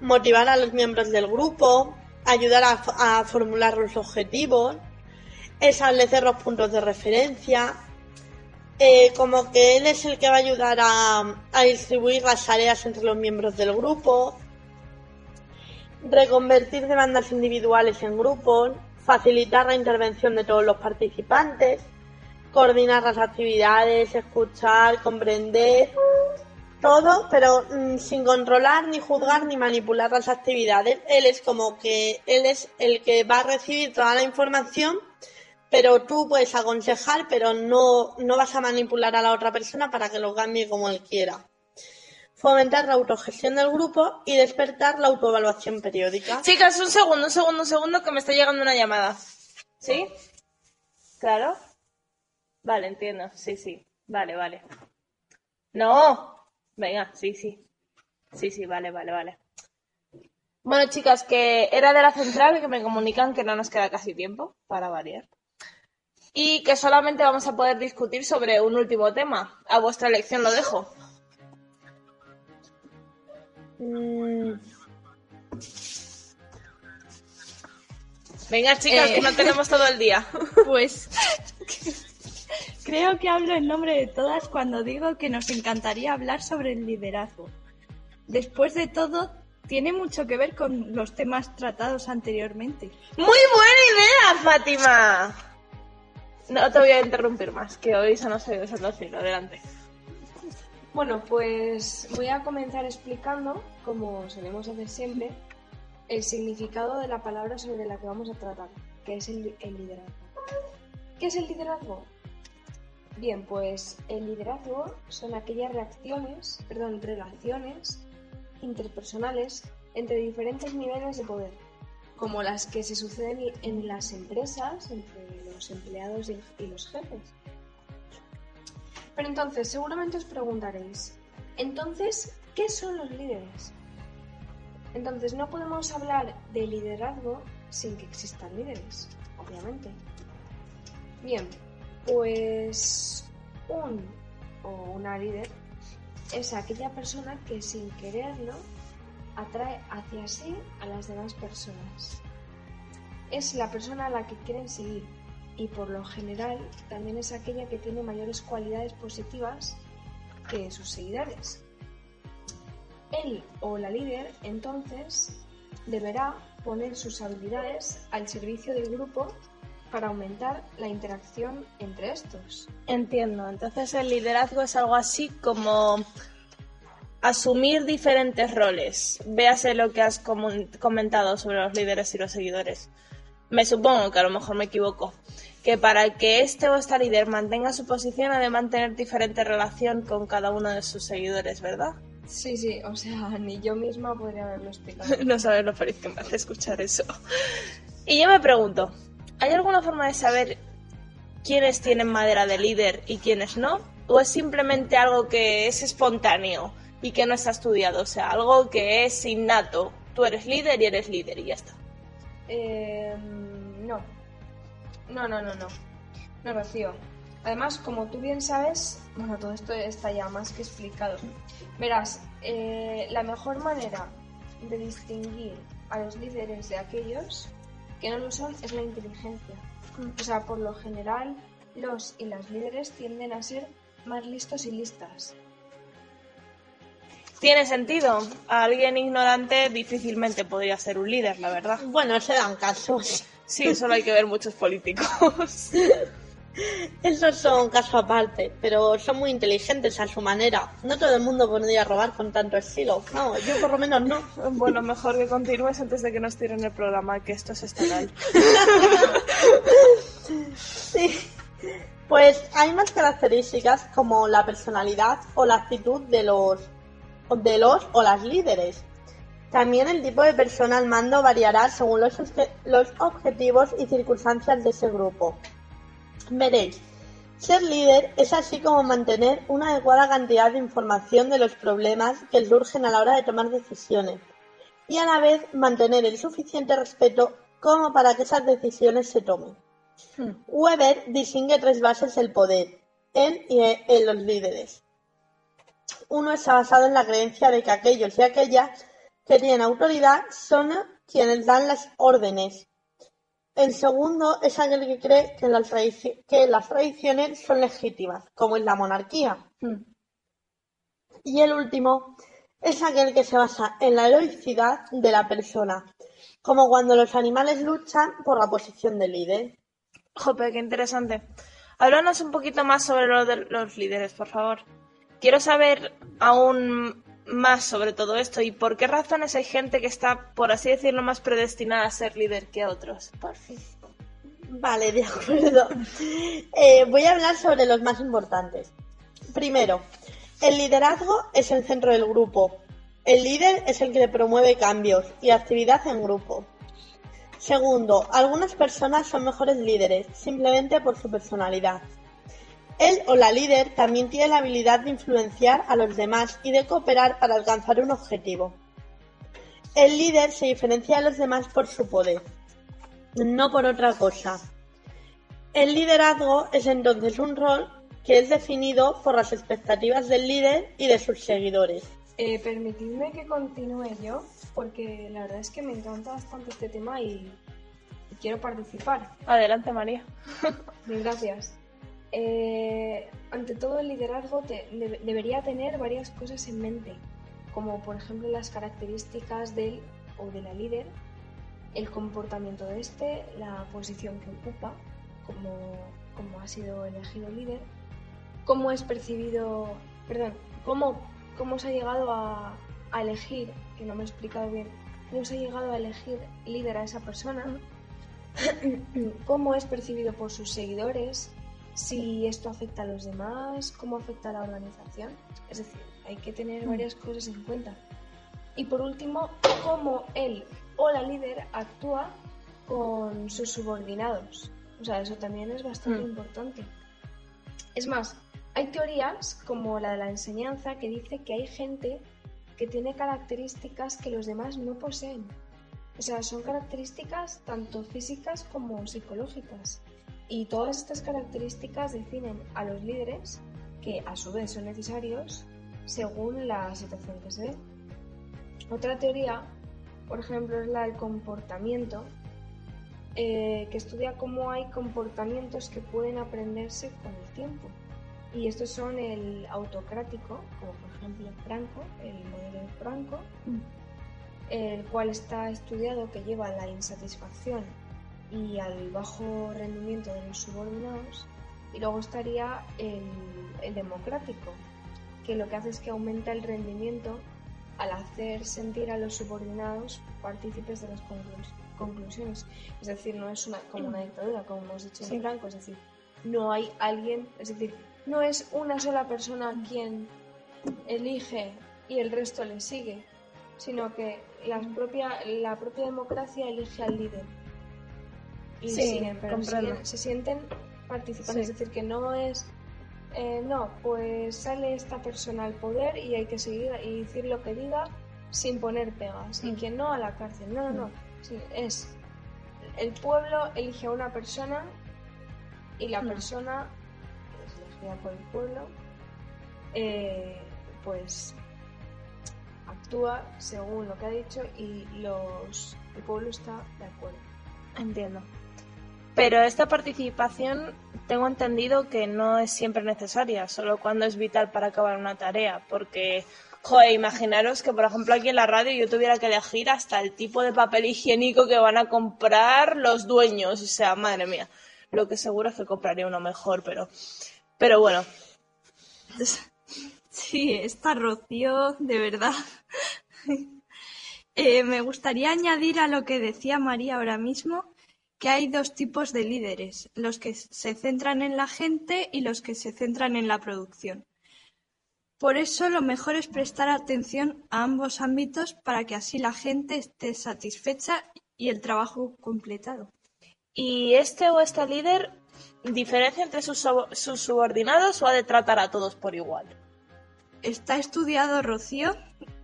motivar a los miembros del grupo, ayudar a, formular los objetivos, establecer los puntos de referencia, eh, como que él es el que va a ayudar a, distribuir las tareas entre los miembros del grupo, reconvertir demandas individuales en grupos, facilitar la intervención de todos los participantes, coordinar las actividades, escuchar, comprender, todo, pero mm, sin controlar, ni juzgar, ni manipular las actividades. Él es como que él es el que va a recibir toda la información, pero tú puedes aconsejar, pero no, no vas a manipular a la otra persona para que lo cambie como él quiera. Fomentar la autogestión del grupo y despertar la autoevaluación periódica. Chicas, un segundo, un segundo, un segundo, que me está llegando una llamada. ¿Sí? ¿Claro? Vale, entiendo. Sí, sí. Vale, vale. No. Venga, sí, sí. Sí, sí, vale, vale, vale. Bueno, chicas, que era de la central que me comunican que no nos queda casi tiempo para variar. Y que solamente vamos a poder discutir sobre un último tema. A vuestra elección lo dejo. Mm, Venga, chicas, Eh. que no tenemos todo el día. (laughs) Pues creo que hablo en nombre de todas cuando digo que nos encantaría hablar sobre el liderazgo. Después de todo, tiene mucho que ver con los temas tratados anteriormente. Muy buena idea, Fátima. No te voy a interrumpir más, que hoy se nos ha ido el filo. Adelante. Bueno, pues voy a comenzar explicando, como solemos hacer siempre, el significado de la palabra sobre la que vamos a tratar, que es el, el liderazgo. ¿Qué es el liderazgo? Bien, pues el liderazgo son aquellas reacciones, perdón, relaciones interpersonales entre diferentes niveles de poder, como las que se suceden en las empresas entre los empleados y los jefes. Pero entonces, seguramente os preguntaréis, entonces, ¿qué son los líderes? Entonces, no podemos hablar de liderazgo sin que existan líderes, obviamente. Bien, pues un o una líder es aquella persona que sin quererlo atrae hacia sí a las demás personas. Es la persona a la que quieren seguir y por lo general también es aquella que tiene mayores cualidades positivas que sus seguidores. Él o la líder entonces deberá poner sus habilidades al servicio del grupo para aumentar la interacción entre estos. Entiendo. Entonces el liderazgo es algo así como asumir diferentes roles. Véase lo que has comentado sobre los líderes y los seguidores. Me supongo que a lo mejor me equivoco. Que para que este o esta líder mantenga su posición ha de mantener diferente relación con cada uno de sus seguidores, ¿verdad? Sí, sí, o sea, (laughs) ni yo misma podría haberlo explicado. (laughs) No sabes lo feliz que me hace escuchar eso. Y yo me pregunto, ¿hay alguna forma de saber quiénes tienen madera de líder y quiénes no? ¿O es simplemente algo que es espontáneo y que no está estudiado? O sea, algo que es innato. Tú eres líder y eres líder y ya está. Eh, no. No, no, no, no. No, Rocío. Además, como tú bien sabes, bueno, todo esto está ya más que explicado. Verás, eh, la mejor manera de distinguir a los líderes de aquellos que no lo son es la inteligencia. O sea, por lo general, los y las líderes tienden a ser más listos y listas. Tiene sentido. Alguien ignorante difícilmente podría ser un líder, la verdad. bueno, se dan casos. Sí, solo hay que ver muchos políticos. (laughs) Esos son casos aparte, pero son muy inteligentes a su manera. No todo el mundo podría robar con tanto estilo. No, yo por lo menos no. Bueno, mejor que continúes antes de que nos tiren el programa, que esto es estatal. (laughs) Sí. Pues hay más características como la personalidad o la actitud de los, de los o las líderes. También el tipo de persona al mando variará según los, los objetivos y circunstancias de ese grupo. Veréis, ser líder es así como mantener una adecuada cantidad de información de los problemas que surgen a la hora de tomar decisiones y a la vez mantener el suficiente respeto como para que esas decisiones se tomen. Weber distingue tres bases del poder en y en los líderes. Uno está basado en la creencia de que aquellos y aquellas que tienen autoridad son quienes dan las órdenes. El segundo es aquel que cree que las, tradici- que las tradiciones son legítimas, como en la monarquía. Y el último es aquel que se basa en la heroicidad de la persona, como cuando los animales luchan por la posición de líder. Jope, qué interesante. Háblanos un poquito más sobre lo de los líderes, por favor. Quiero saber aún más sobre todo esto y por qué razones hay gente que está, por así decirlo, más predestinada a ser líder que otros. Por fin. Vale, de acuerdo. Eh, voy a hablar sobre los más importantes. Primero, el liderazgo es el centro del grupo. El líder es el que promueve cambios y actividad en grupo. Segundo, algunas personas son mejores líderes simplemente por su personalidad. Él o la líder también tiene la habilidad de influenciar a los demás y de cooperar para alcanzar un objetivo. El líder se diferencia de los demás por su poder, no por otra cosa. El liderazgo es entonces un rol que es definido por las expectativas del líder y de sus seguidores. Eh, permitidme que continúe yo, porque la verdad es que me encanta bastante este tema y, y quiero participar. Adelante, María. Gracias. Eh, ante todo, el liderazgo debería tener varias cosas en mente, como por ejemplo las características del o de la líder, el comportamiento de este, la posición que ocupa, como, como ha sido elegido líder, cómo es percibido, perdón, cómo, cómo se ha llegado a, a elegir, que no me he explicado bien, cómo se ha llegado a elegir líder a esa persona, (clears throat) cómo es percibido por sus seguidores, si esto afecta a los demás, cómo afecta a la organización. Es decir, hay que tener varias cosas en cuenta. Y por último, cómo él o la líder actúa con sus subordinados. O sea, eso también es bastante Mm. importante. Es más, hay teorías como la de la enseñanza que dice que hay gente que tiene características que los demás no poseen. O sea, son características tanto físicas como psicológicas. Y todas estas características definen a los líderes, que a su vez son necesarios según la situación que se dé. Otra teoría, por ejemplo, es la del comportamiento, eh, que estudia cómo hay comportamientos que pueden aprenderse con el tiempo. Y estos son el autocrático, como por ejemplo Franco, el modelo de Franco, el cual está estudiado que lleva a la insatisfacción y al bajo rendimiento de los subordinados. Y luego estaría el, el democrático, que lo que hace es que aumenta el rendimiento al hacer sentir a los subordinados partícipes de las conclus- conclusiones. Es decir, no es una, como una dictadura, como hemos dicho en Franco, es decir, no hay alguien, es decir, no es una sola persona quien elige y el resto le sigue, sino que la propia, la propia democracia elige al líder. Y Sí, siguen, pero comprendo. siguen- se sienten participantes, Sí. es decir, que no es eh, no, pues sale esta persona al poder y hay que seguir y decir lo que diga sin poner pegas. Y Mm. que no a la cárcel. No, no, no. Sí, es. El pueblo elige a una persona y la Mm. persona, es elegida por el pueblo, eh, pues actúa según lo que ha dicho y los el pueblo está de acuerdo. Entiendo. Pero esta participación tengo entendido que no es siempre necesaria, solo cuando es vital para acabar una tarea, porque, joder, imaginaros que, por ejemplo, aquí en la radio yo tuviera que elegir hasta el tipo de papel higiénico que van a comprar los dueños, o sea, madre mía, lo que seguro es que compraría uno mejor, pero, pero bueno, (laughs) Sí, esta Rocío, de verdad. (laughs) Eh, me gustaría añadir a lo que decía María ahora mismo que hay dos tipos de líderes, los que se centran en la gente y los que se centran en la producción. Por eso lo mejor es prestar atención a ambos ámbitos para que así la gente esté satisfecha y el trabajo completado. ¿y este o esta líder diferencia entre sus, sus subordinados o ha de tratar a todos por igual? Está estudiado, Rocío,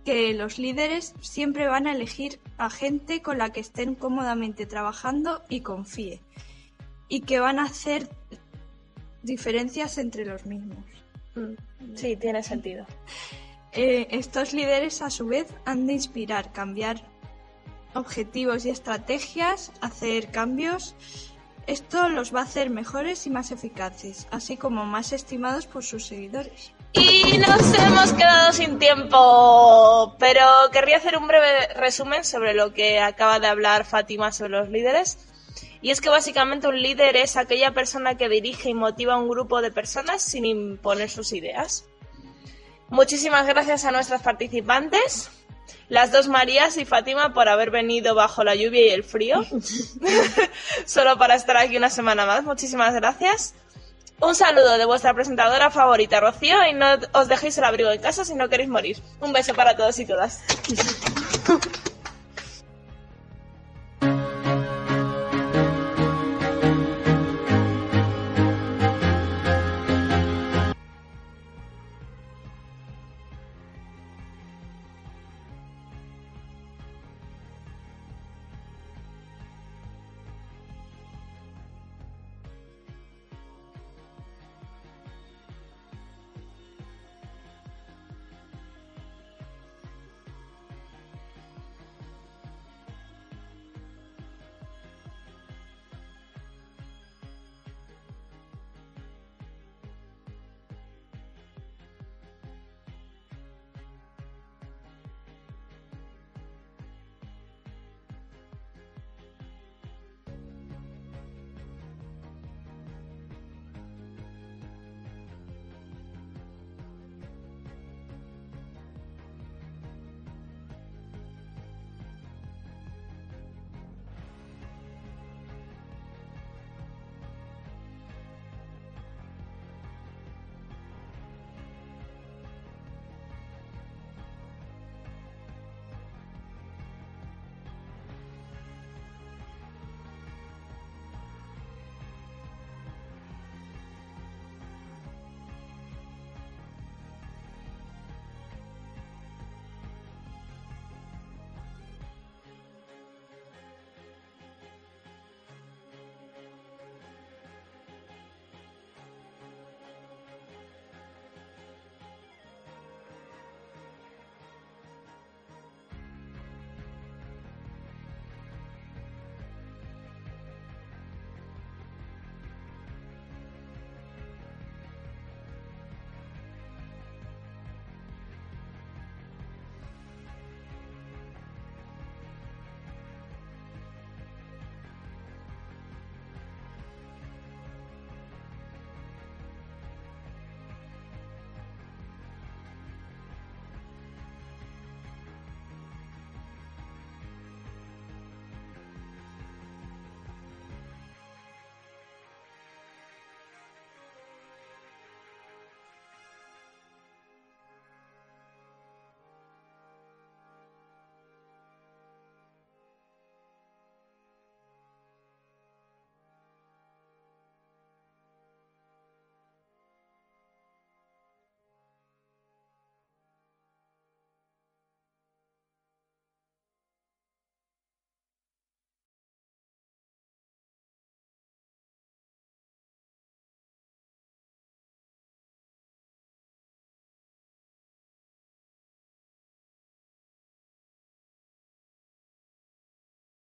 que los líderes siempre van a elegir a gente con la que estén cómodamente trabajando y confíe, y que van a hacer diferencias entre los mismos. Mm, Sí, tiene sentido. (laughs) Eh, estos líderes, a su vez, han de inspirar, cambiar objetivos y estrategias, hacer cambios. Esto los va a hacer mejores y más eficaces, así como más estimados por sus seguidores. Y nos hemos quedado sin tiempo, pero querría hacer un breve resumen sobre lo que acaba de hablar Fátima sobre los líderes. Y es que básicamente un líder es aquella persona que dirige y motiva a un grupo de personas sin imponer sus ideas. Muchísimas gracias a nuestras participantes, las dos Marías y Fátima, por haber venido bajo la lluvia y el frío, (laughs) solo para estar aquí una semana más. Muchísimas gracias. Un saludo de vuestra presentadora favorita, Rocío, y no os dejéis el abrigo en casa si no queréis morir. Un beso para todos y todas.